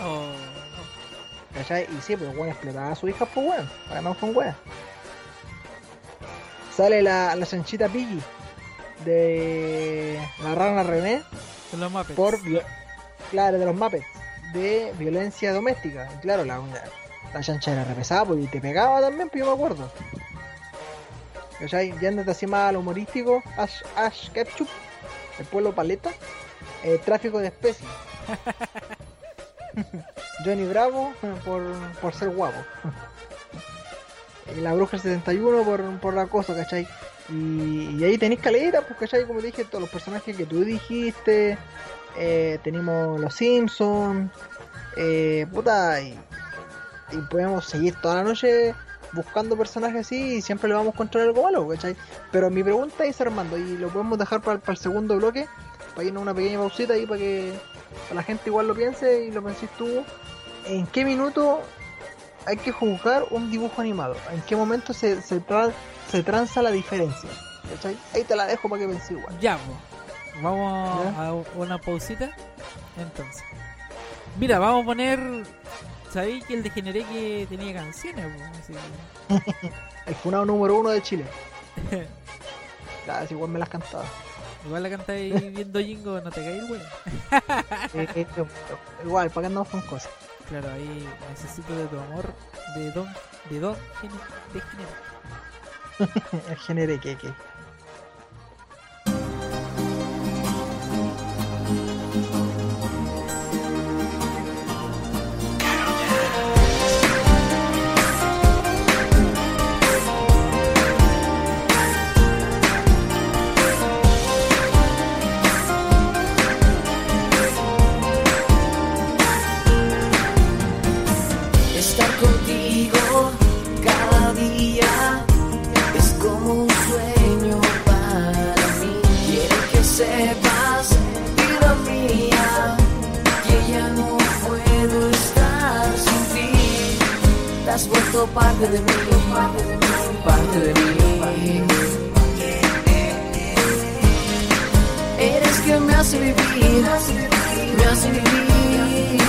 Oh, ¿Cachai? Y sí, pues bueno, explotaba a su hija, pues bueno, además con weón. Sale la, la chanchita Piggy de la rana René de los Muppets. por, claro, de los Muppets, de violencia doméstica. Y claro, la, La chancha era repesada, pues, y te pegaba también, pues yo me acuerdo. ¿Cachai? Yéndote así más al humorístico, Ash, Ash Ketchup, el pueblo paleta, eh, tráfico de especies. Johnny Bravo por, por ser guapo. la bruja 71 por, por la cosa, ¿cachai? Y, y ahí tenéis caleta, pues, ¿cachai? Como dije, todos los personajes que tú dijiste. Eh, tenemos los Simpsons. Eh, puta, y, y podemos seguir toda la noche buscando personajes así y siempre le vamos a encontrar algo malo, ¿cachai? Pero mi pregunta es, Armando, y lo podemos dejar para, para el segundo bloque, para irnos una pequeña pausita ahí para que la gente igual lo piense y lo penséis tú. ¿En qué minuto hay que juzgar un dibujo animado? ¿En qué momento se, se, tra- se tranza la diferencia? ¿Cachai? Ahí te la dejo para que penséis igual. Ya, vamos ¿Ya? a una pausita. Entonces, mira, vamos a poner. ¿Sabéis que el degeneré que tenía canciones? po? Así que- El funado número uno de Chile. Claro, si igual me las cantaba. Igual la cantáis viendo Jingo, no te caes, güey. Eh, eh, igual, para que andamos con cosas. Claro, ahí necesito de tu amor, de don, de don, de género. El genere que que. Has vuelto parte de mí, parte de mí. Eres quien me hace vivir, me hace vivir.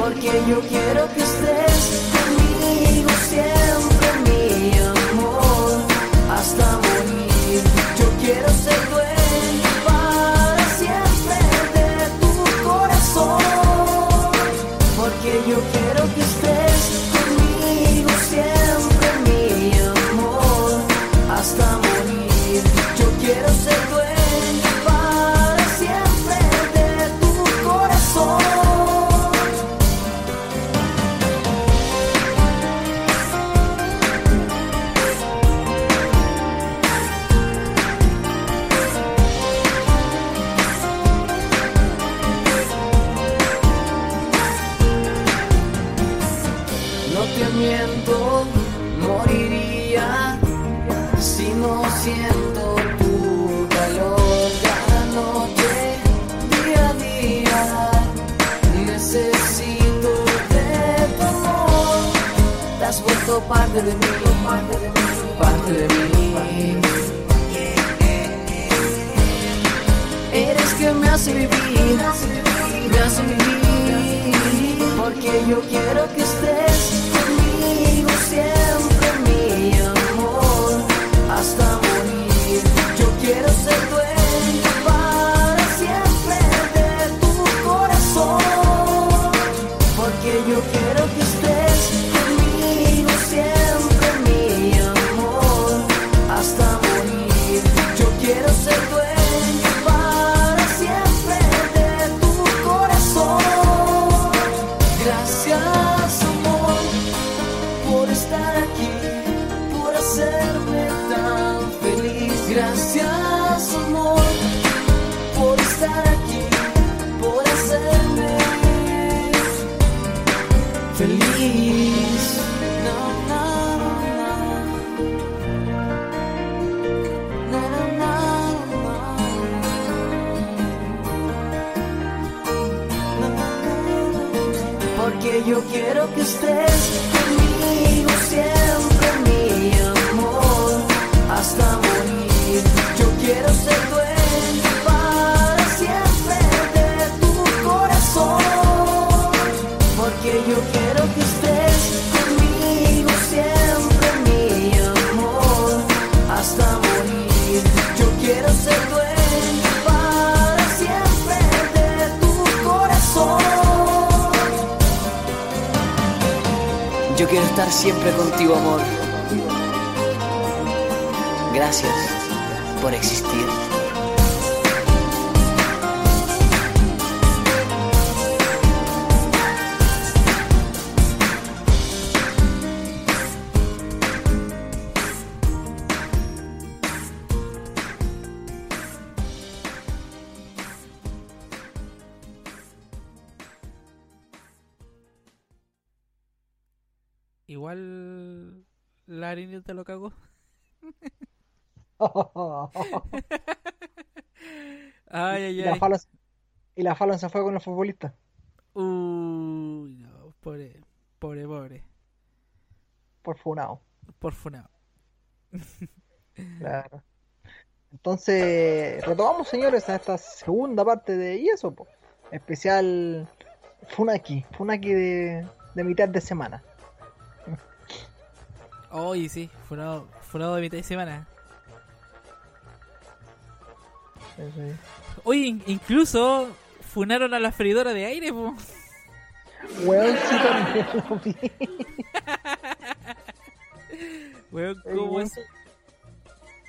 Porque yo quiero que estés conmigo siempre, mi amor, hasta morir. Yo quiero ser dueño. Porque yo quiero que moriría si no siento vuelto parte de mí, parte de mí. Eres quien me hace vivir, me hace vivir. Porque yo quiero que estés conmigo siempre, mi amor, hasta morir. Yo quiero ser dueño siempre contigo, amor. Gracias por existir. Igual la harina te lo cagó. Ay, ay, Y la ay. Y la Fallon se fue con los futbolistas. Uy, no, pobre, pobre, pobre. Por funado. Por funado. Claro. Entonces, retomamos, señores, a esta segunda parte de y eso, po. especial Funaki, Funaki de, de mitad de semana. Oye, sí, funado, funado de mitad de semana. Sí, sí. Oye, in- incluso funaron a la freidora de aire, po. Weón, sí, también lo vi. Weón, ¿cómo weón, es?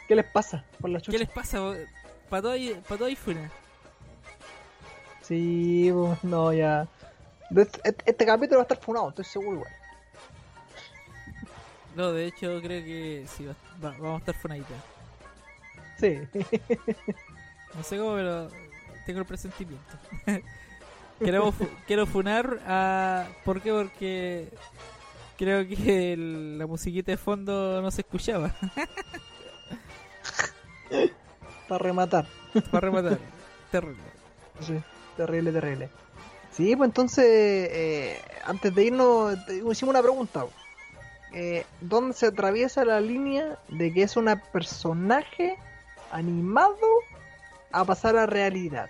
¿Qué les pasa por la ¿Qué les pasa? Para todo, hay- pa' todo hay funa. Sí, no, ya. Este, este- este capítulo va a estar funado, estoy seguro, igual. No, de hecho creo que sí, va- va- vamos a estar funaditas. Sí. No sé cómo, pero tengo el presentimiento. Fu- quiero funar a... ¿Por qué? Porque creo que el- la musiquita de fondo no se escuchaba. Para rematar. Para rematar. Terrible. Sí, terrible, terrible. Sí, pues entonces, eh, antes de irnos, hicimos una pregunta. Eh, ¿Dónde se atraviesa la línea de que es un personaje animado a pasar a realidad?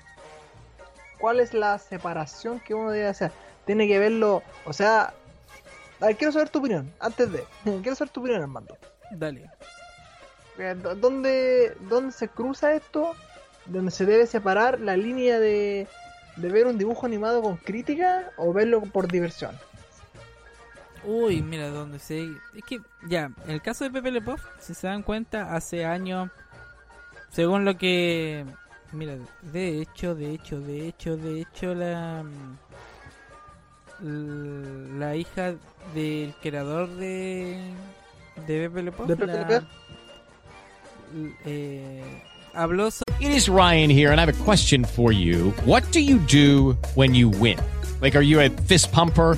¿Cuál es la separación que uno debe hacer? Tiene que verlo, o sea, a ver, quiero saber tu opinión, antes de, quiero saber tu opinión, Armando. Dale. Eh, ¿dó- ¿Dónde, ¿Dónde se cruza esto? ¿Dónde se debe separar la línea de, de ver un dibujo animado con crítica o verlo por diversión? Uy, mira, donde se... Es que, ya, en el caso de Pepe Le Pop, si se dan cuenta, hace años, según lo que... Mira, de hecho, de hecho, de hecho, de hecho, la... La hija del creador de... De Pepe Le Pop, ¿De Pepe la- eh, habló It is Ryan here, and I have a question for you. What do you do when you win? Like, are you a fist pumper?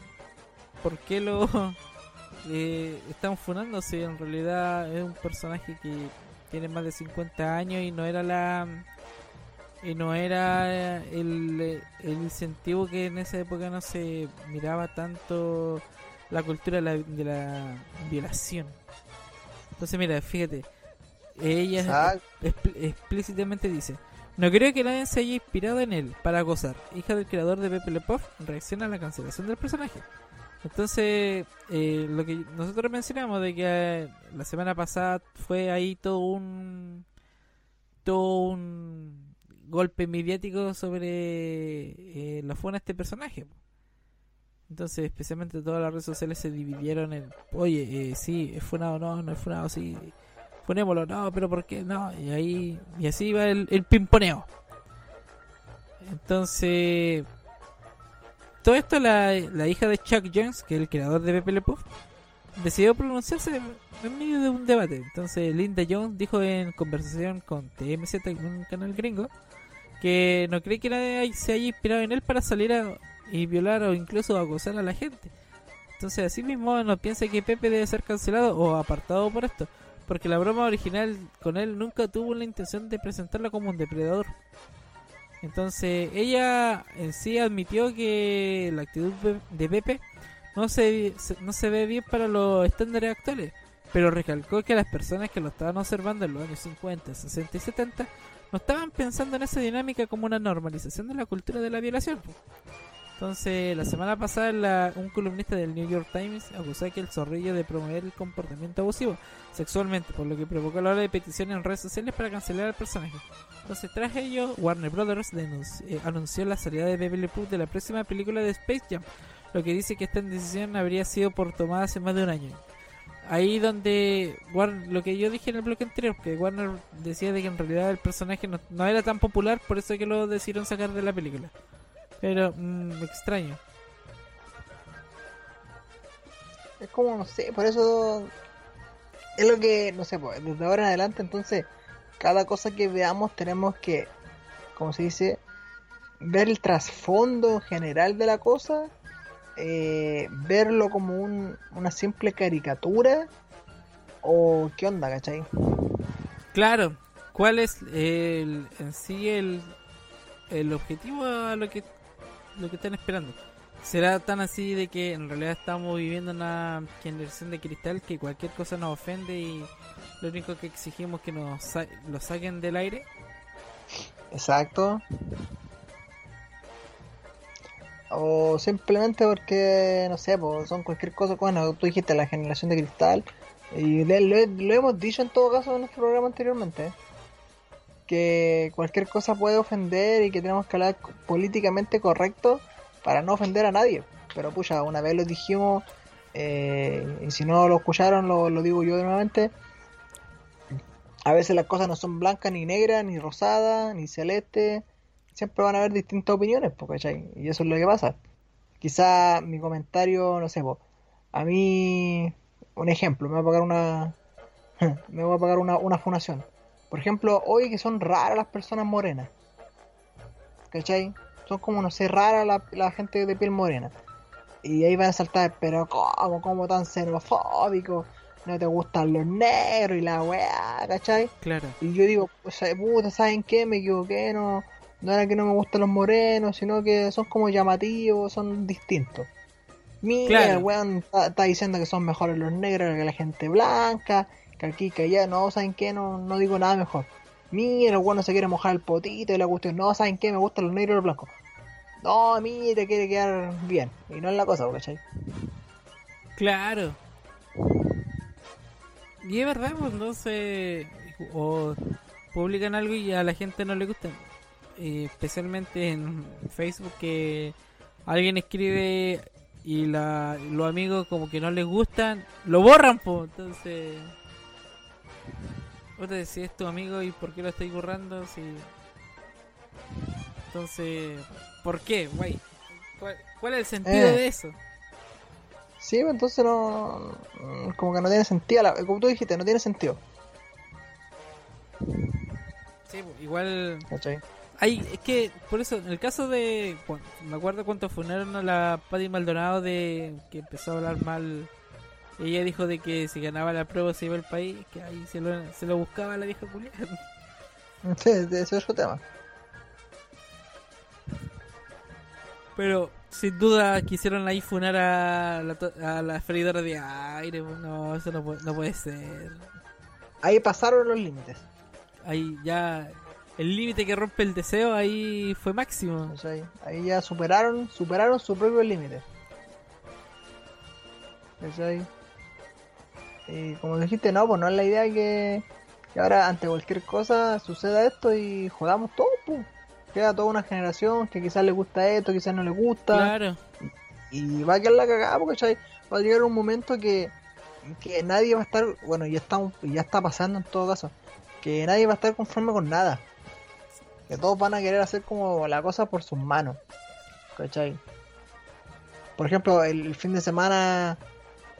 por qué lo eh, están funando si en realidad es un personaje que tiene más de 50 años y no era la y no era el, el incentivo que en esa época no se miraba tanto la cultura de la, de la violación entonces mira fíjate ella explícitamente dice no creo que nadie se haya inspirado en él para gozar. Hija del creador de Pepe Le Puff reacciona a la cancelación del personaje. Entonces, eh, lo que nosotros mencionamos de que eh, la semana pasada fue ahí todo un todo un golpe mediático sobre eh, la funa de este personaje. Entonces, especialmente todas las redes sociales se dividieron en, oye, eh, sí, es funado, no, no es funado, sí, ponémoslo, no, pero ¿por qué? No, y ahí, y así va el, el pimponeo. Entonces, todo esto la, la hija de Chuck Jones, que es el creador de Pepe Le Puff, decidió pronunciarse en medio de un debate. Entonces Linda Jones dijo en conversación con TMZ, un canal gringo, que no cree que nadie se haya inspirado en él para salir a, y violar o incluso acosar a la gente. Entonces así mismo no piensa que Pepe debe ser cancelado o apartado por esto, porque la broma original con él nunca tuvo la intención de presentarla como un depredador. Entonces ella en sí admitió que la actitud de Pepe no se, no se ve bien para los estándares actuales, pero recalcó que las personas que lo estaban observando en los años 50, 60 y 70 no estaban pensando en esa dinámica como una normalización de la cultura de la violación. Entonces, la semana pasada la- un columnista del New York Times acusó que el zorrillo de promover el comportamiento abusivo sexualmente, por lo que provocó la hora de petición en redes sociales para cancelar al personaje. Entonces, tras ello, Warner Brothers eh, anunció la salida de Le Pew de la próxima película de Space Jam, lo que dice que esta decisión habría sido por tomada hace más de un año. Ahí donde Warner, lo que yo dije en el bloque anterior, que Warner decía de que en realidad el personaje no, no era tan popular, por eso que lo decidieron sacar de la película. Pero, mm, extraño. Es como, no sé, por eso es lo que, no sé, pues, desde ahora en adelante, entonces, cada cosa que veamos tenemos que, como se dice, ver el trasfondo general de la cosa, eh, verlo como un- una simple caricatura, o qué onda, ¿cachai? Claro, ¿cuál es el, en sí el, el objetivo a lo que, lo que están esperando? ¿Será tan así de que en realidad estamos viviendo una generación de cristal que cualquier cosa nos ofende y lo único que exigimos es que nos sa- lo saquen del aire? Exacto. O simplemente porque, no sé, son cualquier cosa. Bueno, tú dijiste la generación de cristal. Y le- lo hemos dicho en todo caso en nuestro programa anteriormente. Que cualquier cosa puede ofender y que tenemos que hablar políticamente correcto para no ofender a nadie. Pero pucha, una vez lo dijimos. eh, y si no lo escucharon, lo, digo yo nuevamente. A veces las cosas no son blancas, ni negras, ni rosadas, ni celeste. Siempre van a haber distintas opiniones, ¿cachai? Y eso es lo que pasa. Quizá mi comentario, no sé, a mí, un ejemplo, me va a pagar una, me voy a pagar una, una fundación. Por ejemplo, hoy que son raras las personas morenas. ¿Cachai? Son como, no sé, raras la, la gente de piel morena. Y ahí van a saltar, pero ¿cómo? ¿Cómo tan xenofóbico? No te gustan los negros y la weá, ¿cachai? Claro. Y yo digo, pues, puta, ¿saben qué? Me equivoqué, no, no era que no me gustan los morenos, sino que son como llamativos, son distintos. Mira, Claro. el weón está, está diciendo que son mejores los negros que la gente blanca, que aquí, que allá, no, ¿saben qué? No, no digo nada mejor. Mira, el no se quiere mojar el potito y la cuestión, no, ¿saben qué? Me gustan los negros y los blancos. No, mira, quiere quedar bien. Y no es la cosa, ¿cachai? Claro. Y es verdad, pues entonces, o publican algo y a la gente no le gusta. Especialmente en Facebook que alguien escribe y la, los amigos como que no les gustan, lo borran, pues. Entonces, otra si es tu amigo y por qué lo estáis borrando, si... Entonces, ¿por qué, güey? ¿Cuál, cuál es el sentido Eh. de eso? Sí, pues, entonces no. mm, Como que no tiene sentido. la- Como tú dijiste, no tiene sentido. Sí, pues, igual ¿Cachai? Hay, es que, por eso, en el caso de. Me acuerdo cuando funaron a la Paddy Maldonado de que empezó a hablar mal. Ella dijo de que si ganaba la prueba se iba al país, que ahí se lo, se lo buscaba la vieja culiada. Sí, ese es otro tema. Pero sin duda quisieron ahí funar a la, a la freidora de aire. pues, No, eso no puede, no puede ser. Ahí pasaron los límites. Ahí ya. El límite que rompe el deseo ahí fue máximo. Ahí ya superaron, superaron su propio límite. ¿Cachai? Y como dijiste, no, pues no es la idea que, que ahora ante cualquier cosa suceda esto y jodamos todo, pues. Queda toda una generación que quizás le gusta esto, quizás no le gusta. Claro. Y va a quedar la cagada, porque ¿cachai? va a llegar un momento que, que nadie va a estar, bueno, ya estamos, ya está pasando en todo caso, que nadie va a estar conforme con nada. Que todos van a querer hacer como la cosa por sus manos. ¿Cachai? Por ejemplo, el, el fin de semana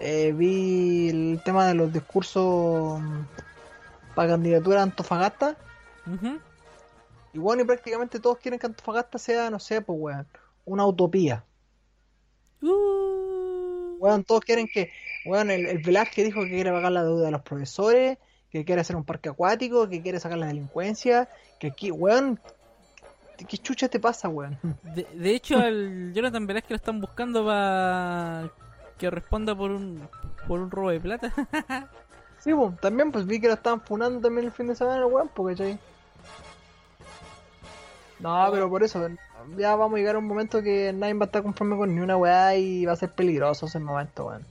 eh, vi el tema de los discursos mm, para candidatura a Antofagasta. Y bueno, y prácticamente todos quieren que Antofagasta sea, no sé, pues weón, una utopía. Uh, Weón, todos quieren que, weón, el, el Velázquez dijo que quiere pagar la deuda de los profesores, que quiere hacer un parque acuático, que quiere sacar la delincuencia, que aquí, weón, ¿qué chucha te pasa, weón? de, de hecho, al Jonathan Velázquez lo están buscando para que responda por un por un robo de plata. Sí, pues, también pues vi que lo estaban funando también el fin de semana, weón, porque ¿cachai? No, pero por eso, ya vamos a llegar a un momento que nadie va a estar conforme con ni una weá y va a ser peligroso ese momento, weón.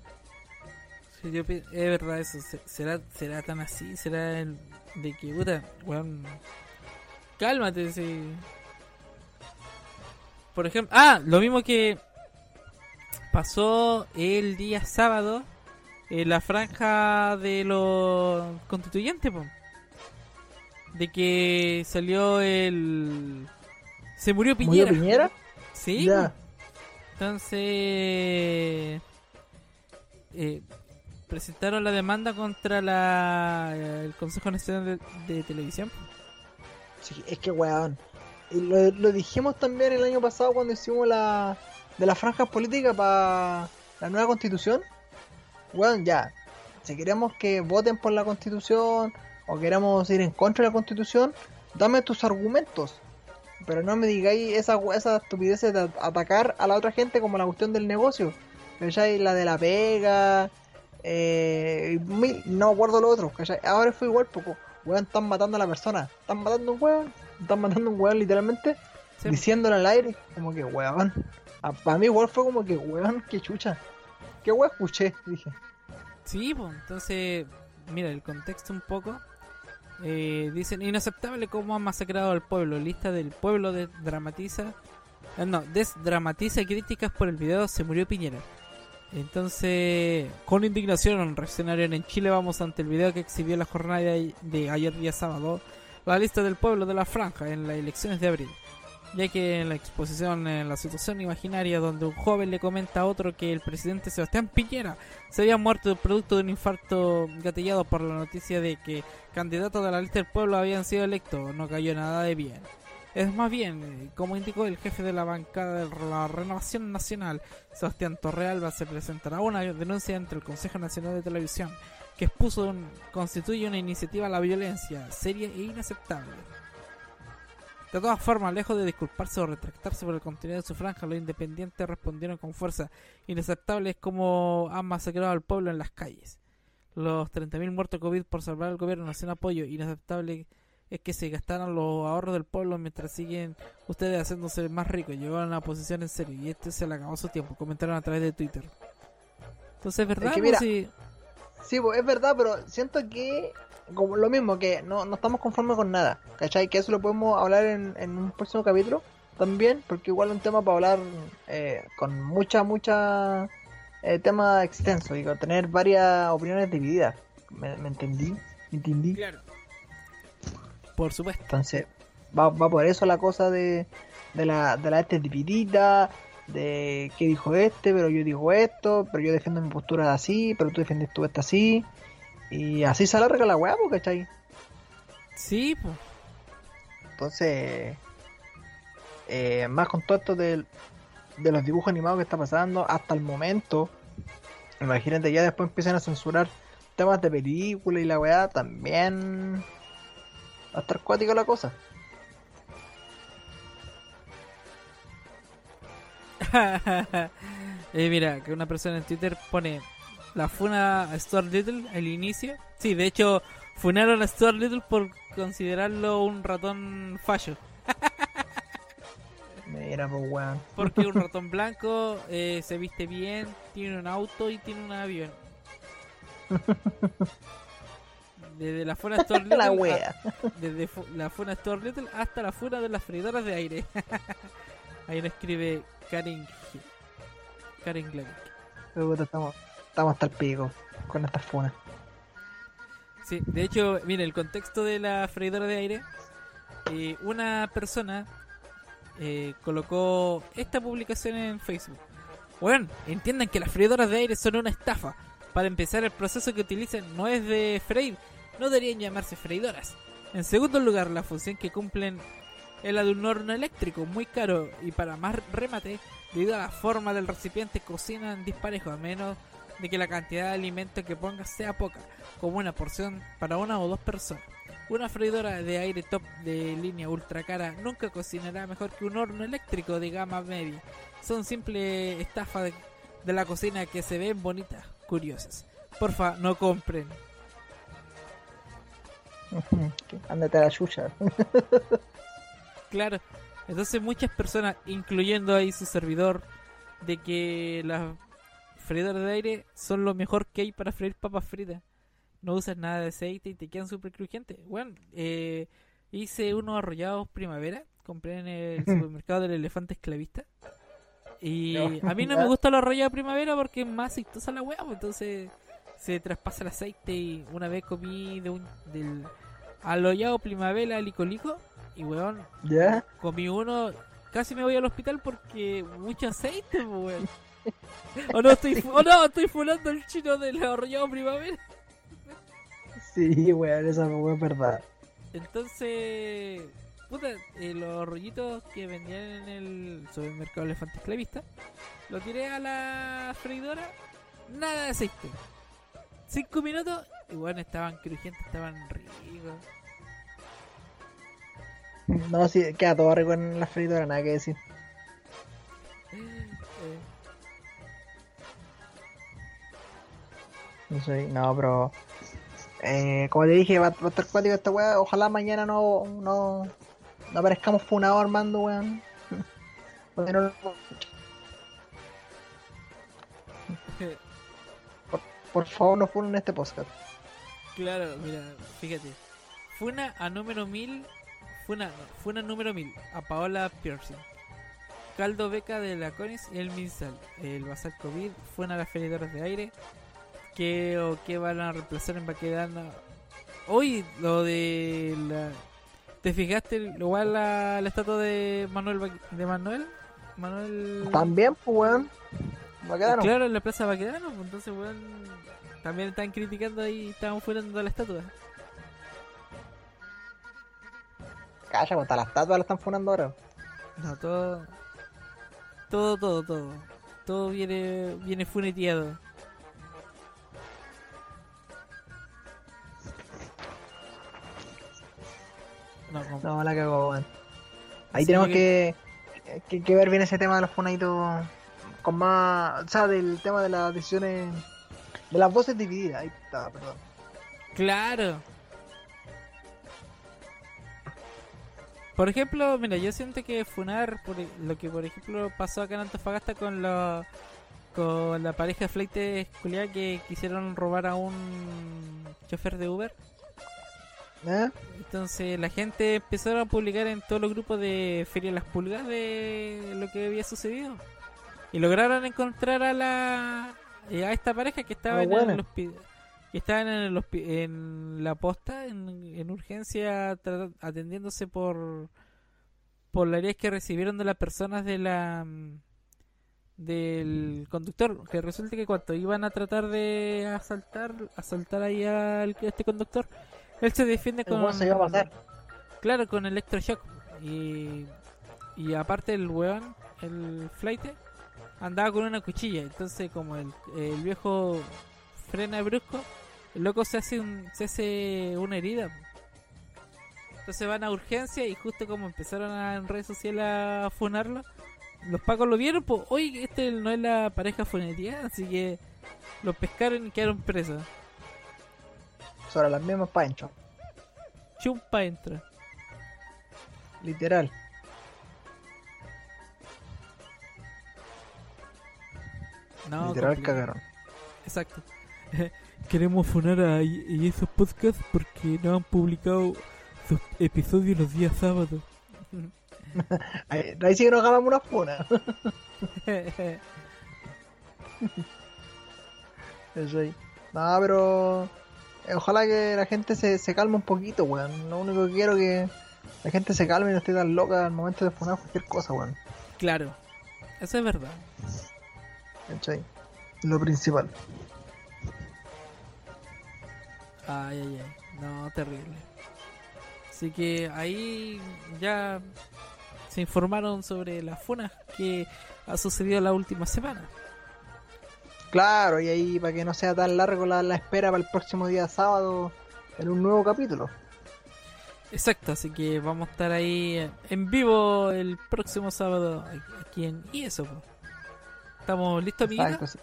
Sí, yo es verdad eso. se- ¿Será, será tan así? ¿Será el de que, puta, weón? Cálmate, sí. Por ejemplo, ah, lo mismo que pasó el día sábado en la franja de los constituyentes, po. De que salió el. Se murió ¿Murió Piñera. Piñera? Sí. Ya. Entonces. eh, presentaron la demanda contra la el Consejo Nacional de, de Televisión. Sí, es que weón. Lo, lo dijimos también el año pasado cuando hicimos la de las franjas políticas para la nueva constitución. Weón, ya. Si queremos que voten por la constitución o queremos ir en contra de la constitución, dame tus argumentos. Pero no me digáis esa, esa estupidez de at- atacar a la otra gente como la cuestión del negocio. ¿Cachai? La de la pega. Eh, mil- no acuerdo lo otro. ¿cachai? Ahora fue igual, poco. Weón, están matando a la persona. Están matando a un weón. Están matando a un weón literalmente. Sí. Al aire. Como que weón. Para mí igual fue como que weón, qué chucha. Qué weón escuché, dije. Sí, pues, entonces, mira, el contexto un poco. Eh, dicen, inaceptable cómo han masacrado al pueblo. Lista del pueblo de dramatiza. eh, no, desdramatiza críticas por el video Se murió Piñera. Entonces, con indignación reaccionaron en Chile. Vamos ante el video que exhibió la jornada de ayer día sábado. La lista del pueblo de la franja en las elecciones de abril. Ya que en la exposición la situación imaginaria donde un joven le comenta a otro que el presidente Sebastián Piñera se había muerto producto de un infarto gatillado por la noticia de que candidatos de la lista del pueblo habían sido electos, no cayó nada de bien. Es más bien, como indicó el jefe de la bancada de la Renovación Nacional, Sebastián Torrealba, se presentará una denuncia ante el Consejo Nacional de Televisión que expuso constituye una iniciativa a la violencia seria e inaceptable. De todas formas, lejos de disculparse o retractarse por el contenido de su franja, los independientes respondieron con fuerza. Inaceptable es como han masacrado al pueblo en las calles. Los 30.000 muertos COVID por salvar al gobierno sin apoyo. Inaceptable es que se gastaran los ahorros del pueblo mientras siguen ustedes haciéndose más ricos. Llevaron a la oposición en serio y este se le acabó su tiempo. Comentaron a través de Twitter. Entonces, ¿verdad? Es que mira, sí. Sí, es verdad, pero siento que como lo mismo, que no, no estamos conformes con nada, ¿cachai? Que eso lo podemos hablar en, en un próximo capítulo también, porque igual es un tema para hablar eh, con mucha, mucha eh, tema extenso con tener varias opiniones divididas. ¿Me, me entendí? ¿Me entendí? Claro. Por supuesto. Entonces, va, va por eso la cosa de, de la, de la este dividida, de que dijo este, pero yo digo esto, pero yo defiendo mi postura así, pero tú defiendes tú esta así. Y así se alarga la weá, ¿cachai? Sí, pues. Entonces, eh, más con todo esto del- de, los dibujos animados que está pasando hasta el momento, imagínate, ya después empiezan a censurar temas de película y la weá, también va a estar cuática la cosa. Eh, mira, que una persona en Twitter pone la funa a Stuart Little al inicio. Sí, de hecho, funaron a Stuart Little por considerarlo un ratón fallo. Mira, pues weón. Porque un ratón blanco eh, se viste bien, tiene un auto y tiene un avión. Desde la funa Stuart Little, La a- wea. desde fu- la funa Stuart Little hasta la funa de las freidoras de aire. Ahí lo escribe Karen G- Karen. Puta, Estamos, estamos hasta el pico con estas funas. Sí, de hecho, mire, el contexto de la freidora de aire, eh, una persona eh, colocó esta publicación en Facebook. Bueno, entiendan que las freidoras de aire son una estafa. Para empezar, el proceso que utilizan no es de freír, no deberían llamarse freidoras. En segundo lugar, la función que cumplen es la de un horno eléctrico muy caro y para más remate, debido a la forma del recipiente cocinan disparejo a menos de que la cantidad de alimento que pongas sea poca, como una porción para una o dos personas. Una freidora de aire top de línea ultra cara nunca cocinará mejor que un horno eléctrico de gama media. Son simple estafa de, de la cocina que se ven bonitas, curiosas. Porfa, no compren. Ándate a la chucha. Claro. Entonces muchas personas, incluyendo ahí su servidor, de que las freidoras de aire son lo mejor que hay para freír papas fritas. No usas nada de aceite y te quedan súper crujientes. Bueno, eh, hice unos arrollados primavera. Compré en el supermercado del elefante esclavista. Y a mí no me gusta los arrollados primavera porque es más aceitosa la hueá. pues, Entonces se traspasa el aceite. Y una vez comí de un, del arrollado primavera licolico. Y weón, ¿Ya? comí uno. Casi me voy al hospital porque mucho aceite, pues, weón. O no, estoy, o no, estoy fulando el chino del arrollado primavera. Sí, weón, esa es verdad. Entonces, puta, eh, los rollitos que vendían en el supermercado Elefante Esclavista, lo tiré a la freidora, nada de aceite. Cinco minutos, y bueno, estaban crujientes, estaban ricos. No, sí, queda todo rico en la freidora, nada que decir. No sé, no, pero. Eh, como te dije, va, a estar cuático esta weá. Ojalá mañana no, no, no aparezcamos funados armando, weón. Por, favor, no funen este podcast. claro, mira, fíjate. Funa a número 1000, Funa, Funa número 1000, a Paola Piercing. Caldo Beca de la Conis y el Minsal. El Bazar COVID, Funa a las freidoras de aire. ¿Qué o qué van a reemplazar en Baquedano? Hoy lo de la... ¿Te fijaste igual la, la estatua de Manuel Ba- de Manuel? Manuel También, pues, weón. Va a quedar, ¿no? Claro, en la Plaza Baquedano, pues, entonces weón también están criticando ahí, estaban fuerando la estatua. Calla, pues, hasta las estatuas la están funando ahora. No, todo todo todo todo. Todo viene viene funeteado. No, No, la cagó, weón. Ahí Sí, tenemos que- que, que, que ver bien ese tema de los funaditos con más. O sea, del tema de las decisiones. De las voces divididas. Ahí está, perdón. Claro. Por ejemplo, mira, yo siento que funar por lo que por ejemplo pasó acá en Antofagasta con la con la pareja de flight que quisieron robar a un chofer de Uber. ¿Eh? Entonces la gente empezaron a publicar en todos los grupos de Feria Las Pulgas de lo que había sucedido. Y lograron encontrar a la eh, a esta pareja que estaba Ah, en buena. el hospi- que estaban en, el en la posta en, en urgencia atendiéndose por por las heridas que recibieron de las personas de la mm, del conductor que resulta que cuando iban a tratar de asaltar asaltar ahí al a este conductor él se defiende con weón se iba a pasar. claro con electroshock. Y y aparte el weón el flight andaba con una cuchilla. Entonces como el, el viejo frena brusco el loco se hace un, se hace una herida. Entonces van a urgencia y justo como empezaron a, en redes sociales a funarlo los pacos lo vieron pues oye este no es la pareja funería así que los pescaron y quedaron presos Sobre las mismas pancho. chumpa entra Literal. no Literal complicado. cagaron. Exacto. Queremos funar a y esos podcasts porque no han publicado sus episodios los días sábados. Ahí, ahí sí que nos ganamos una funa. Eso ahí. No, pero. Eh, Ojalá que la gente se, se calme un poquito, weón. Lo único que quiero es que la gente se calme y no esté tan loca al momento de funar cualquier cosa, weón. claro, eso es verdad. ¿Cachai? Lo principal. Ay, ay, ay. No, terrible. Así que ahí ya se informaron sobre las funas que ha sucedido la última semana. Claro, y ahí para que no sea tan largo la, la espera para el próximo día sábado en un nuevo capítulo. Exacto, así que vamos a estar ahí en vivo el próximo sábado aquí en y eso. ¿Estamos listos, amiguitos? Exacto, sí.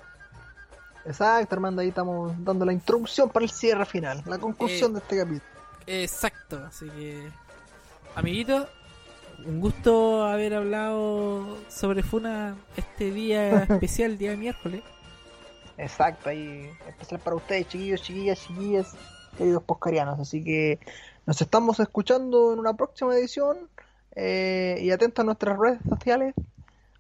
Exacto, Armando, ahí estamos dando la introducción para el cierre final, la conclusión Eh, de este capítulo. Exacto, así que amiguitos, un gusto haber hablado sobre Funa este día especial, día miércoles. Exacto, ahí especial para ustedes, chiquillos, chiquillas, chiquillas, queridos poscarianos. Así que nos estamos escuchando en una próxima edición eh, y atentos a nuestras redes sociales.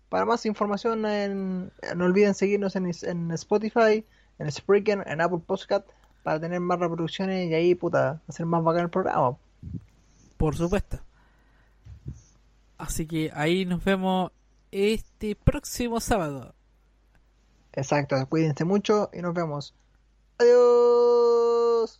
Para más información, en- no olviden seguirnos en, en Spotify, en Spreaker, en Apple Podcast para tener más reproducciones y ahí, puta, hacer más bacán el programa. Por supuesto. Así que ahí nos vemos este próximo sábado. Exacto, cuídense mucho y nos vemos. Adiós.